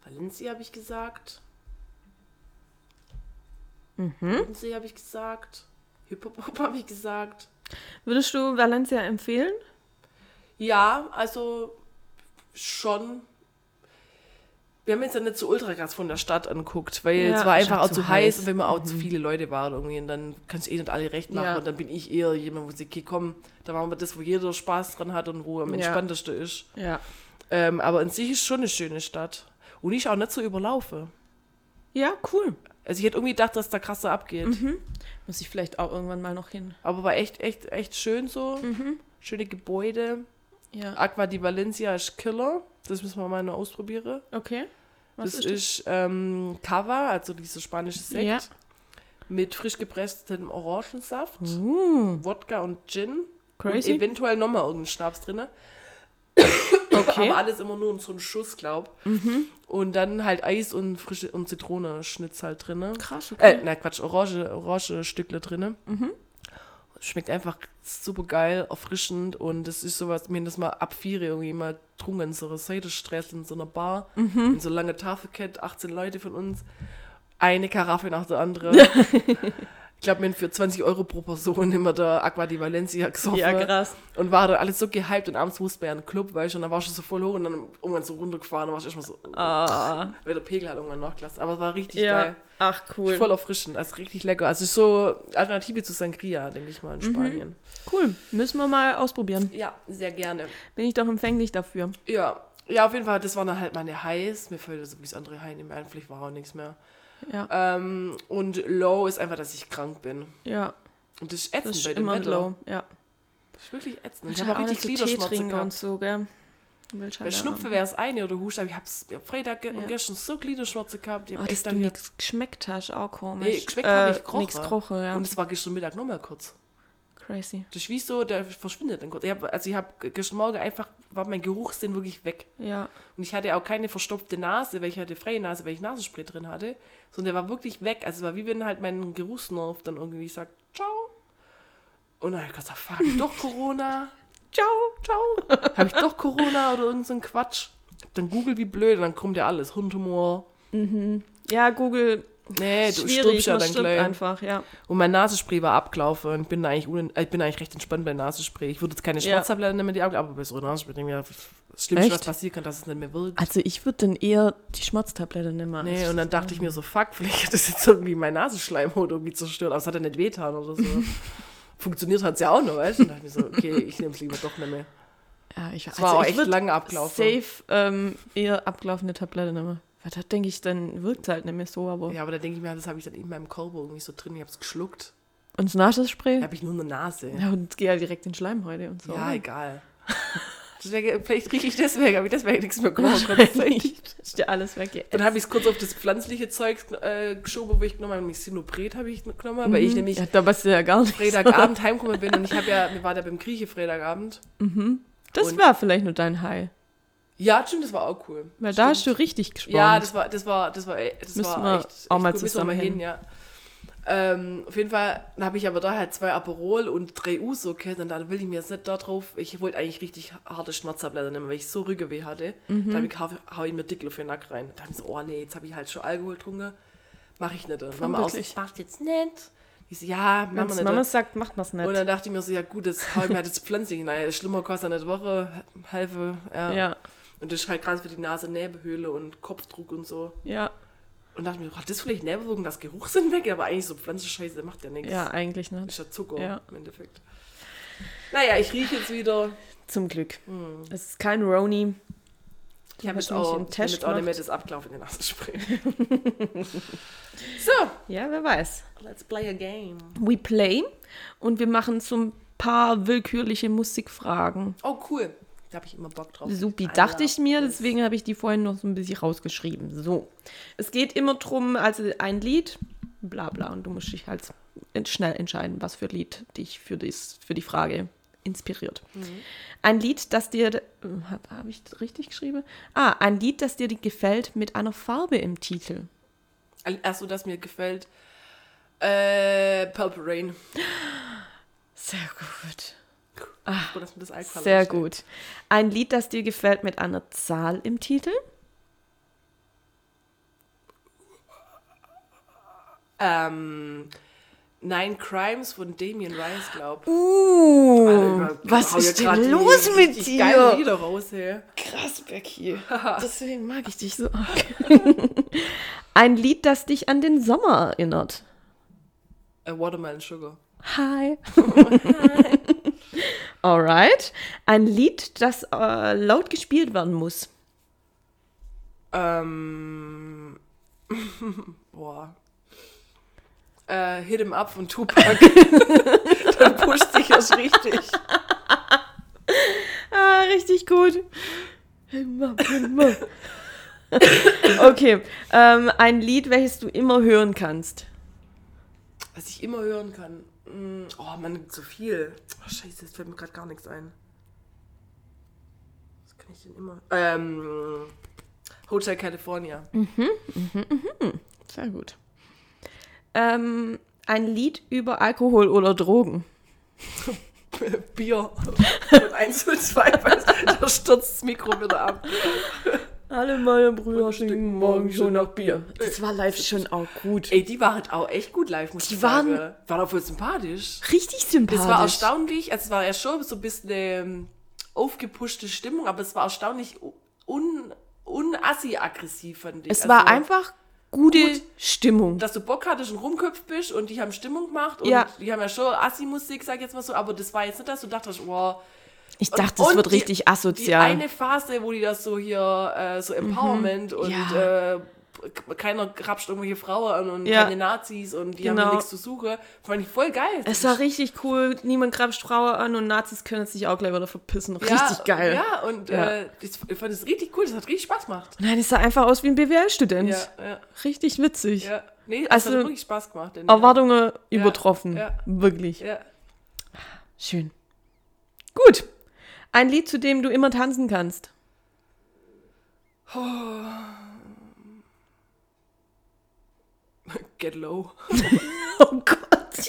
Valencia habe ich gesagt. Mhm. Bodensee habe ich gesagt. Hip-Hop habe ich gesagt. Würdest du Valencia empfehlen? Ja, also schon. Wir haben jetzt ja nicht so ultra krass von der Stadt anguckt, weil Ja, es war einfach auch zu heiß und wenn man auch zu viele Leute waren irgendwie, und dann kannst du eh nicht alle recht machen Ja. und dann bin ich eher jemand, wo sie, okay, komm, da machen wir das, wo jeder Spaß dran hat und wo am Ja. entspanntesten ist. Ja. Ähm, aber an sich ist schon eine schöne Stadt. Und ich auch nicht so überlaufe. Ja, cool. Also ich hätte irgendwie gedacht, dass da krasser abgeht. Mhm. Muss ich vielleicht auch irgendwann mal noch hin. Aber war echt, echt, echt schön so. Mhm. Schöne Gebäude. Ja. Aqua di Valencia ist Killer. Das müssen wir mal noch ausprobieren. Okay. Was das ist ist, ähm, Cava, also dieser spanische Sekt. Ja. Mit frisch gepresstem Orangensaft? Uh, Wodka und Gin. crazy. Und eventuell nochmal irgendeinen Schnaps drin. Okay. Aber alles immer nur in so einen Schuss, glaub. Und dann halt Eis und frische und Zitronenschnitz halt drin. Krass, Äh, okay. na Quatsch, Orange, Orange Stückle drin. Schmeckt einfach super geil, erfrischend und es ist sowas, mir das mal ab vier irgendwie mal getrunken in so einer Seidestress in so einer Bar, in so lange Tafelkette, 18 Leute von uns, eine Karaffe nach der anderen. ich glaube, mir für 20 Euro pro Person immer der Aqua di Valencia gesoffen. ja, krass. Und war da alles so gehypt und abends musste man ja in den Club, weißt du, und dann war ich schon so voll hoch und dann irgendwann so runtergefahren und war ich erstmal so, Ah, weil der Pegel hat irgendwann nachgelassen. Aber es war richtig ja. geil. Ach, cool. Voll erfrischend, also richtig lecker. Also ist so Alternative zu Sangria, denke ich mal, in Spanien. Cool. Müssen wir mal ausprobieren. Ja, sehr gerne. Bin ich doch empfänglich dafür. Ja. Ja, auf jeden Fall, das waren dann halt meine Highs. Mir fällt so wie das andere High nicht mehr ein, vielleicht war auch nichts mehr. Ja. Ähm, und Low ist einfach, dass ich krank bin. Ja. Und das ist ätzend Das ist bei dem immer Wetter. low. Ja. Das ist wirklich ätzend. Ich Ich habe auch richtig Gliederschmerzen trinken gehabt. und so, gell? Bei halt Schnupfen auch- wäre es eine oder Husten, aber ich habe am Freitag ge- Ja. gestern so Gliederschmerzen gehabt. Ich Oh, hab dass echt du dann nichts geschmeckt hast, auch komisch. Nee, geschmeckt hab ich gerochen. Nichts gerochen, ja. Und es war gestern Mittag noch mal kurz. Crazy. Das ist wie so, der verschwindet dann kurz. Ich hab, also ich habe gestern Morgen einfach, war mein Geruchssinn wirklich weg. Ja. Und ich hatte auch keine verstopfte Nase, weil ich hatte freie Nase, weil ich Nasenspray drin hatte. Sondern der war wirklich weg. Also es war wie wenn halt mein Geruchsnerv dann irgendwie sagt, ciao. Und dann habe ich gesagt, fuck, doch Corona. Ciao, ciao. Habe ich doch Corona oder irgend so ein Quatsch. Dann Google wie blöd und dann kommt ja alles. Hirntumor. Ja, Google. Nee, du stirbst ja dann gleich. einfach, ja. Und mein Nasenspray war abgelaufen und bin eigentlich, unen äh, ich bin eigentlich recht entspannt bei Nasenspray. Ich würde jetzt keine Ja. Schwarztabletten nehmen, die abgelaufen, aber bei so einem Nasenspray denke ich mir, das Schlimmste, was Echt? passieren kann, dass es nicht mehr wirkt. Also ich würde dann eher die Schmerztablette nehmen. Nee, und dann dachte ich mir so, fuck, vielleicht hat das jetzt irgendwie mein Nasenschleimhaut irgendwie zerstört, aber es hat ja nicht wehtan oder so. Funktioniert hat es ja auch noch, weißt du? Und dachte ich mir so, okay, ich nehme es lieber doch nicht mehr. ja, ich, Es war auch ich echt lange abgelaufen. Safe ähm, eher abgelaufene Tablette nehmen. Weil da denke ich, dann wirkt es halt nicht mehr so, aber. Ja, aber da denke ich mir, das habe ich dann in meinem Körper irgendwie so drin, ich habe es geschluckt. Und das Nasenspray? Da habe ich nur eine Nase. Ja, und es geht ja direkt in Schleimhäute und so. Ja, egal. Deswegen, vielleicht rieche ich deswegen, aber ich deswegen nichts mehr. Wahrscheinlich ist dir alles weg. Dann habe ich es kurz auf das pflanzliche Zeug äh, geschoben, wo ich genommen habe, nämlich Sinopret habe ich genommen, weil ich nämlich Ja, da bist du ja gar nicht. Freitagabend heimgekommen bin und ich habe ja, wir waren ja beim Grieche Freitagabend. Das Und- war vielleicht nur dein High. Ja, stimmt, das war auch cool. Weil da hast du richtig gespannt. Ja, das war, das war, das war, das Müssen war echt, echt auch mal wir zusammen hin. ja. Ähm, auf jeden Fall habe ich aber da halt zwei Aperol und drei Uso gehabt und dann will ich mir jetzt nicht da drauf. Ich wollte eigentlich richtig harte Schmerztabletten nehmen, weil ich so Rückenweh hatte. Mhm. Da habe ich, hau, hau ich mir Diclofenac rein. Da habe ich so, oh nee, jetzt habe ich halt schon Alkohol getrunken. Mache ich nicht. Mama auch so, wirklich? macht jetzt nicht. Ich so, ja, machen wir Wenn nicht. Mama sagt, macht das nicht. und dann dachte ich mir so, ja gut, das hau ich mir halt jetzt pflanzlich hinein. Schlimmer kostet eine Woche, halbe, ja. ja, Und das ist halt gerade für die Nase, Nebenhöhle und Kopfdruck und so. ja, Und dachte mir, hat das vielleicht Nebenwirkung, das Geruchssinn weg? Aber eigentlich so Pflanzenscheiße macht ja nichts. ja, eigentlich nicht. Ist ja Zucker Ja. im Endeffekt. Naja, ich rieche jetzt wieder. Zum Glück. Es ist kein Roni. Hm. Ich habe hab jetzt auch, ich Test auch nicht mehr das Abgelaufen in der Nasenspray. so, Ja, wer weiß. let's play a game. We play und wir machen so ein paar willkürliche Musikfragen. Oh, cool. Da habe ich immer Bock drauf. Supi, I dachte ich mir, deswegen habe ich die vorhin noch so ein bisschen rausgeschrieben. So, es geht immer drum, also ein Lied, bla bla, und du musst dich halt schnell entscheiden, was für Lied dich für, dies, für die Frage inspiriert. Ein Lied, das dir, habe hab ich das richtig geschrieben? Ah, ein Lied, das dir gefällt mit einer Farbe im Titel. Achso, das mir gefällt. Äh, Purple Rain. Sehr gut. Das eingefallen Sehr gut. Ein Lied, das dir gefällt mit einer Zahl im Titel. Ähm, Nine Crimes von Damien Rice, glaub. Uh, Alter, was ist denn grad die los mit Geile dir? Lieder raus, hey. Krass, Becky. Deswegen mag ich dich so. Ein Lied, das dich an den Sommer erinnert. A Watermelon Sugar. Hi. Alright. Ein Lied, das äh, laut gespielt werden muss. Ähm, boah. Äh, Hit 'em Up von Tupac. Dann pusht sich das richtig. Ah, richtig gut. Immer, immer. Okay. Ähm, ein Lied, welches du immer hören kannst. Was ich immer hören kann. Mm, Oh man, gibt so viel. Oh, scheiße, jetzt fällt mir gerade gar nichts ein. Was kann ich denn immer? Ähm, Hotel California. Sehr gut. Ähm, ein Lied über Alkohol oder Drogen. Bier. Und eins und zwei, da stürzt das Mikro wieder ab. Alle meine Brüder stinken morgen schon nach Bier. Das war live schon auch gut. Ey, die waren auch echt gut live, muss Die ich sagen. waren- Waren auch voll sympathisch. Richtig sympathisch. Das war erstaunlich, also es war ja schon so ein bisschen ähm, aufgepushte Stimmung, aber es war erstaunlich un, unassi-aggressiv, fand ich. Es Also, war einfach gute gut, Stimmung. Dass du Bock hattest und rumköpft bist und die haben Stimmung gemacht und Ja. die haben ja schon Assi-Musik, sag ich jetzt mal so, aber das war jetzt nicht, dass du dachtest, wow. Ich Und- dachte, es und wird die- richtig Die asozial. eine Phase, wo die das so hier, äh, so Empowerment und Mhm. Ja. äh, keiner grapscht irgendwelche Frauen an und Ja. keine Nazis und die haben Genau. hier nichts zu suchen, fand ich voll geil. es war richtig cool. Niemand grapscht Frauen an und Nazis können sich auch gleich wieder verpissen. Richtig geil. Ja, und Ja. Äh, ich, fand es richtig cool, das hat richtig Spaß gemacht. Nein, es sah einfach aus wie ein BWL-Student. Ja, ja, Richtig witzig. ja. Nee, es Also, hat wirklich Spaß gemacht. Erwartungen übertroffen. ja. Wirklich. Ja. Schön. Gut. Ein Lied, zu dem du immer tanzen kannst. Get low. Oh Gott.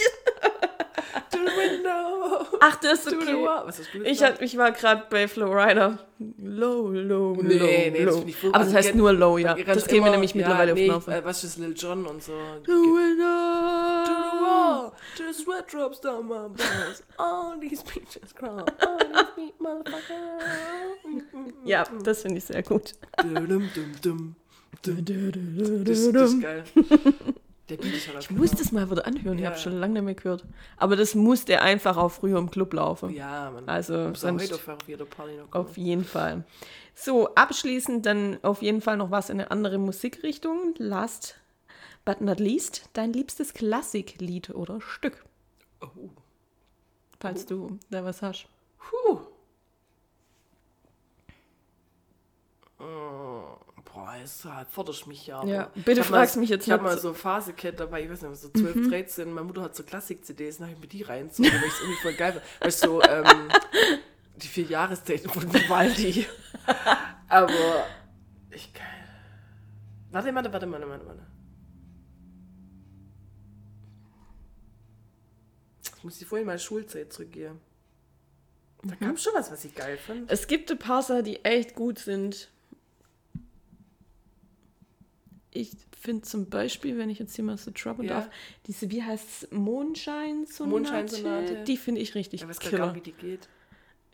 The window. Ach, das ist the okay. Was hast du Ich, hab, ich war gerade bei Flowrider. Low, low, Nee, low, nee, das low. furchtbar. Aber das heißt nur low, ja. Das gehen wir nämlich ja, mittlerweile nee, auf den äh, Was ist Lil Jon und so. To window. To the wall, to the sweat drops down my balls. All these bitches crawl. All these beat motherfuckers. Ja, das finde ich sehr gut. Dum, dum, dum. Das, das ist geil. Der halt Ich muss das mal wieder anhören, ich Ja. habe schon lange nicht mehr gehört. Aber das musste einfach auch früher im Club laufen. Ja, man. Also sonst auf auf jeden Fall. So, abschließend dann auf jeden Fall noch was in eine andere Musikrichtung. Last but not least, dein liebstes Klassiklied oder Stück, Oh. falls du da was hast. Puh. Boah, es halt, forderst mich ja. Ja, bitte fragst mal, mich jetzt Ich habe mal so Phase gehabt dabei, ich weiß nicht, so 12, 13. Meine Mutter hat so Klassik-CDs, dann habe ich mir die reinzogen, weil ich es irgendwie voll geil fand. Weißt du, so, ähm, die vier Jahreszeiten von Vivaldi. Aber ich kann. Warte, warte, warte, warte, warte, warte. Ich muss die vorhin mal Schulzeit zurückgehen. Da Mhm. gab schon was, was ich geil fand. Es gibt ein paar Sachen, die echt gut sind. Ich finde zum Beispiel, wenn ich jetzt hier mal so droppen Ja. darf, diese, wie heißt es, Mondscheinsonate? Mondscheinsonate. Die finde ich richtig Ich weiß gar killer. nicht, wie die geht.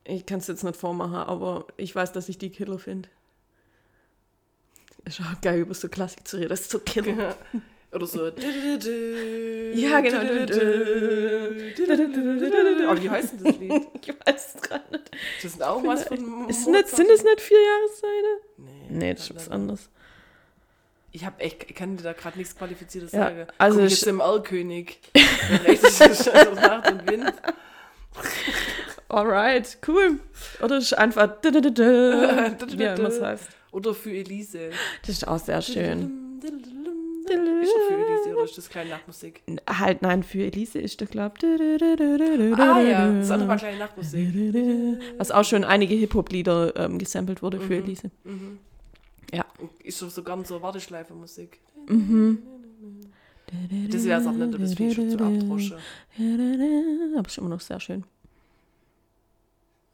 Ich kann es jetzt nicht vormachen, aber ich weiß, dass ich die Killer finde. Ist auch geil, über so Klassik zu reden. Das ist so Killer. Oder so. Ja, ja, genau. Aber wie heißt denn das Lied? Ich weiß es gerade nicht. Das sind auch was von. Ist nicht, sind es nicht vier Jahreszeiten? Nee, Nee, das ist was anderes. Ich hab echt, ich kann dir da gerade nichts Qualifiziertes Ja, sagen. also Guck ich ich- jetzt im also Nacht und Wind. Alright, cool. Oder ist einfach. Wie auch immer es heißt. Oder für Elise. Das ist auch sehr schön. Ist schon für Elise oder ist das kleine Nachtmusik? Halt, nein, für Elise ist der, glaub Ah ja, das andere war kleine Nachtmusik. Was auch schon einige Hip-Hop-Lieder ähm, gesampelt wurde für Elise. Ja. Ist so ganz so Warteschleife-Musik. Mhm. Das wäre es auch nicht, das finde ich schon zu abdroschen. Aber ist immer noch sehr schön.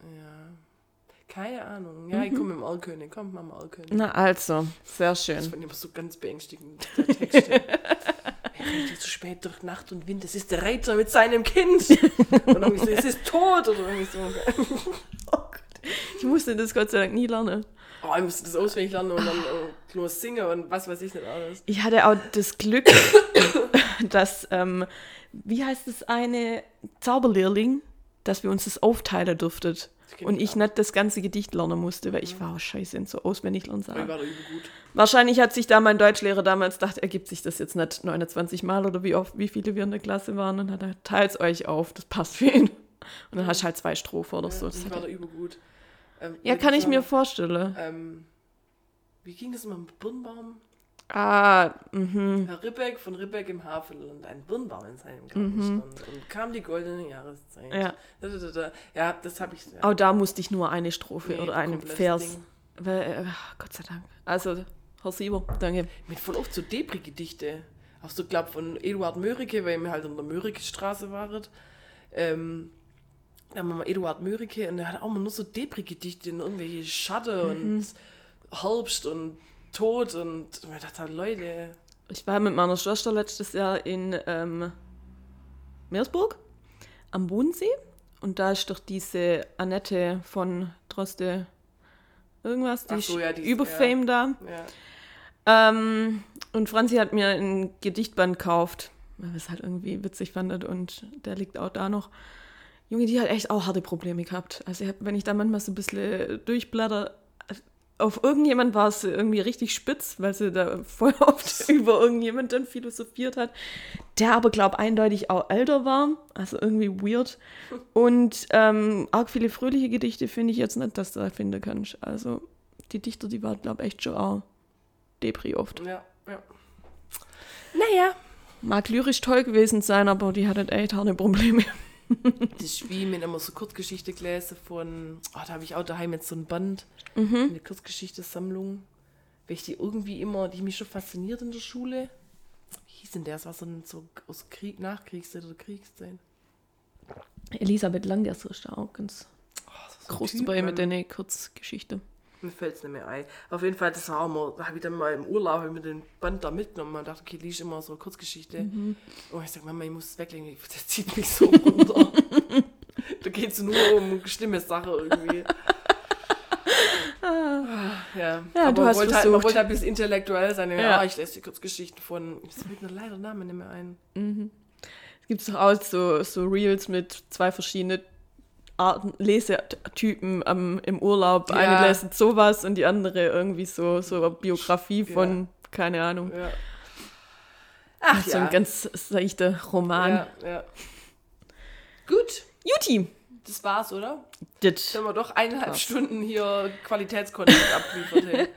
Ja. Keine Ahnung. Ja, ich komme im Erlkönig. Komm, mach mal Erlkönig. Na also, sehr Das schön. fand ich immer so ganz beängstigend, der Text. Er rennt so spät durch Nacht und Wind. Das ist der Reiter mit seinem Kind. Und irgendwie so, es ist tot. Oder irgendwie so. Ich musste das Gott sei Dank nie lernen. Oh, ich musste das auswendig lernen und dann äh, nur singen und was weiß ich nicht alles. Ich hatte auch das Glück, dass, ähm, wie heißt das eine, Zauberlehrling, dass wir uns das aufteilen durften. Und ich nicht das ganze Gedicht lernen musste, weil ich war auch scheiße in so auswendig lernen. Gut. Wahrscheinlich hat sich da mein Deutschlehrer damals gedacht, ergibt sich das jetzt nicht 29 Mal oder wie oft, wie viele wir in der Klasse waren und hat er, teilt's euch auf, das passt für ihn. Und dann hast du halt zwei Strophen oder so. Das ich war da er, übel gut. Ähm, ja, kann ich mir vorstellen. Ähm, wie ging das immer mit Birnbaum? Ah, mhm. Herr Ribbeck von Ribbeck im Havelland, ein Birnbaum in seinem Garten stand. Und kam die goldene Jahreszeit. Mhm. Ja. Da, da, da. Ja, das habe ich. Ja. Auch da musste ich nur eine Strophe Nee, oder einen Vers. Weil, äh, Gott sei Dank. Also, Herr Sieber, danke. Mit voll oft so Depri-Gedichte. Auch so, glaub, von Eduard Mörike, weil wir halt in der Mörike-Straße waren. Ähm, da haben wir mal Eduard Mörike und der hat auch mal nur so Depri-Gedichte in irgendwelche Schatten und Herbst und Tod und ich dachte, Leute, Ich war mit meiner Schwester letztes Jahr in ähm, Meersburg am Bodensee und da ist doch diese Annette von Droste irgendwas, die so, ist ja, die ist- überfame da. ja. Ähm, und Franzi hat mir ein Gedichtband gekauft, weil wir es halt irgendwie witzig fandet und der liegt auch da noch. Junge, die hat echt auch harte Probleme gehabt. Also ich wenn ich da manchmal so ein bisschen durchblätter, auf irgendjemand war es irgendwie richtig spitz, weil sie da voll oft über irgendjemand dann philosophiert hat, der aber, glaube eindeutig auch älter war, also irgendwie weird. Und ähm, arg viele fröhliche Gedichte finde ich jetzt nicht, dass du da finden kannst. Also die Dichter, die waren, glaube echt schon auch Depri oft. Ja, ja. Naja. Mag lyrisch toll gewesen sein, aber die hatte echt harte Probleme. das Schwimmen immer so Kurzgeschichte gelesen von, oh, da habe ich auch daheim jetzt so ein Band, Mhm. eine Kurzgeschichte-Sammlung, weil ich die irgendwie immer, die mich schon fasziniert in der Schule. Wie hieß denn der? Das war so, ein, so aus Krieg, Nachkriegszeit oder Kriegszeit. Elisabeth Lang, der ist da auch ganz So groß dabei mit der Kurzgeschichte. Mir fällt es nicht mehr ein. Auf jeden Fall, das war immer, da habe ich dann mal im Urlaub ich mir den Band da mitgenommen und dachte, okay, liest immer so Kurzgeschichte. Mhm. Und ich sag, Mama, ich muss es weglegen, das zieht mich so runter. da geht es nur um schlimme Sachen irgendwie. ja, Ja, du aber hast wollte halt, man wollte halt ein bisschen intellektuell sein. Ja, Ja. ich lese die Kurzgeschichten von, jetzt fällt mir leider der Name nicht mehr ein. Es gibt doch auch so, so Reels mit zwei verschiedenen Arten, Lesetypen am, im Urlaub. Ja. Eine lässt sowas und die andere irgendwie so, so eine Biografie von, keine Ahnung, Ja. Ach so ja. ein ganz seichter Roman. ja, ja. Gut, Juti! das war's, oder? Das Wenn wir doch eineinhalb Stunden hier Qualitätscontent abgeliefert.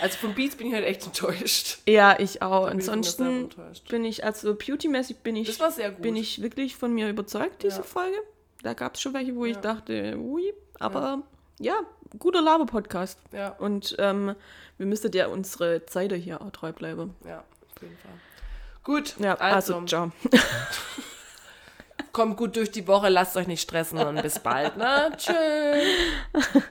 Also von Beats bin ich halt echt enttäuscht. Ja, ich auch. Ansonsten bin ich, also beautymäßig bin ich, bin ich wirklich von mir überzeugt, diese Ja. Folge. Da gab es schon welche, wo ich Ja. dachte, ui, aber ja, guter Laber-Podcast. Ja, Und ähm, wir müsstet ja unsere Zeit hier auch treu bleiben. ja, auf jeden Fall. Gut, Ja, also, also, ciao. kommt gut durch die Woche, lasst euch nicht stressen und bis bald, ne? Tschüss.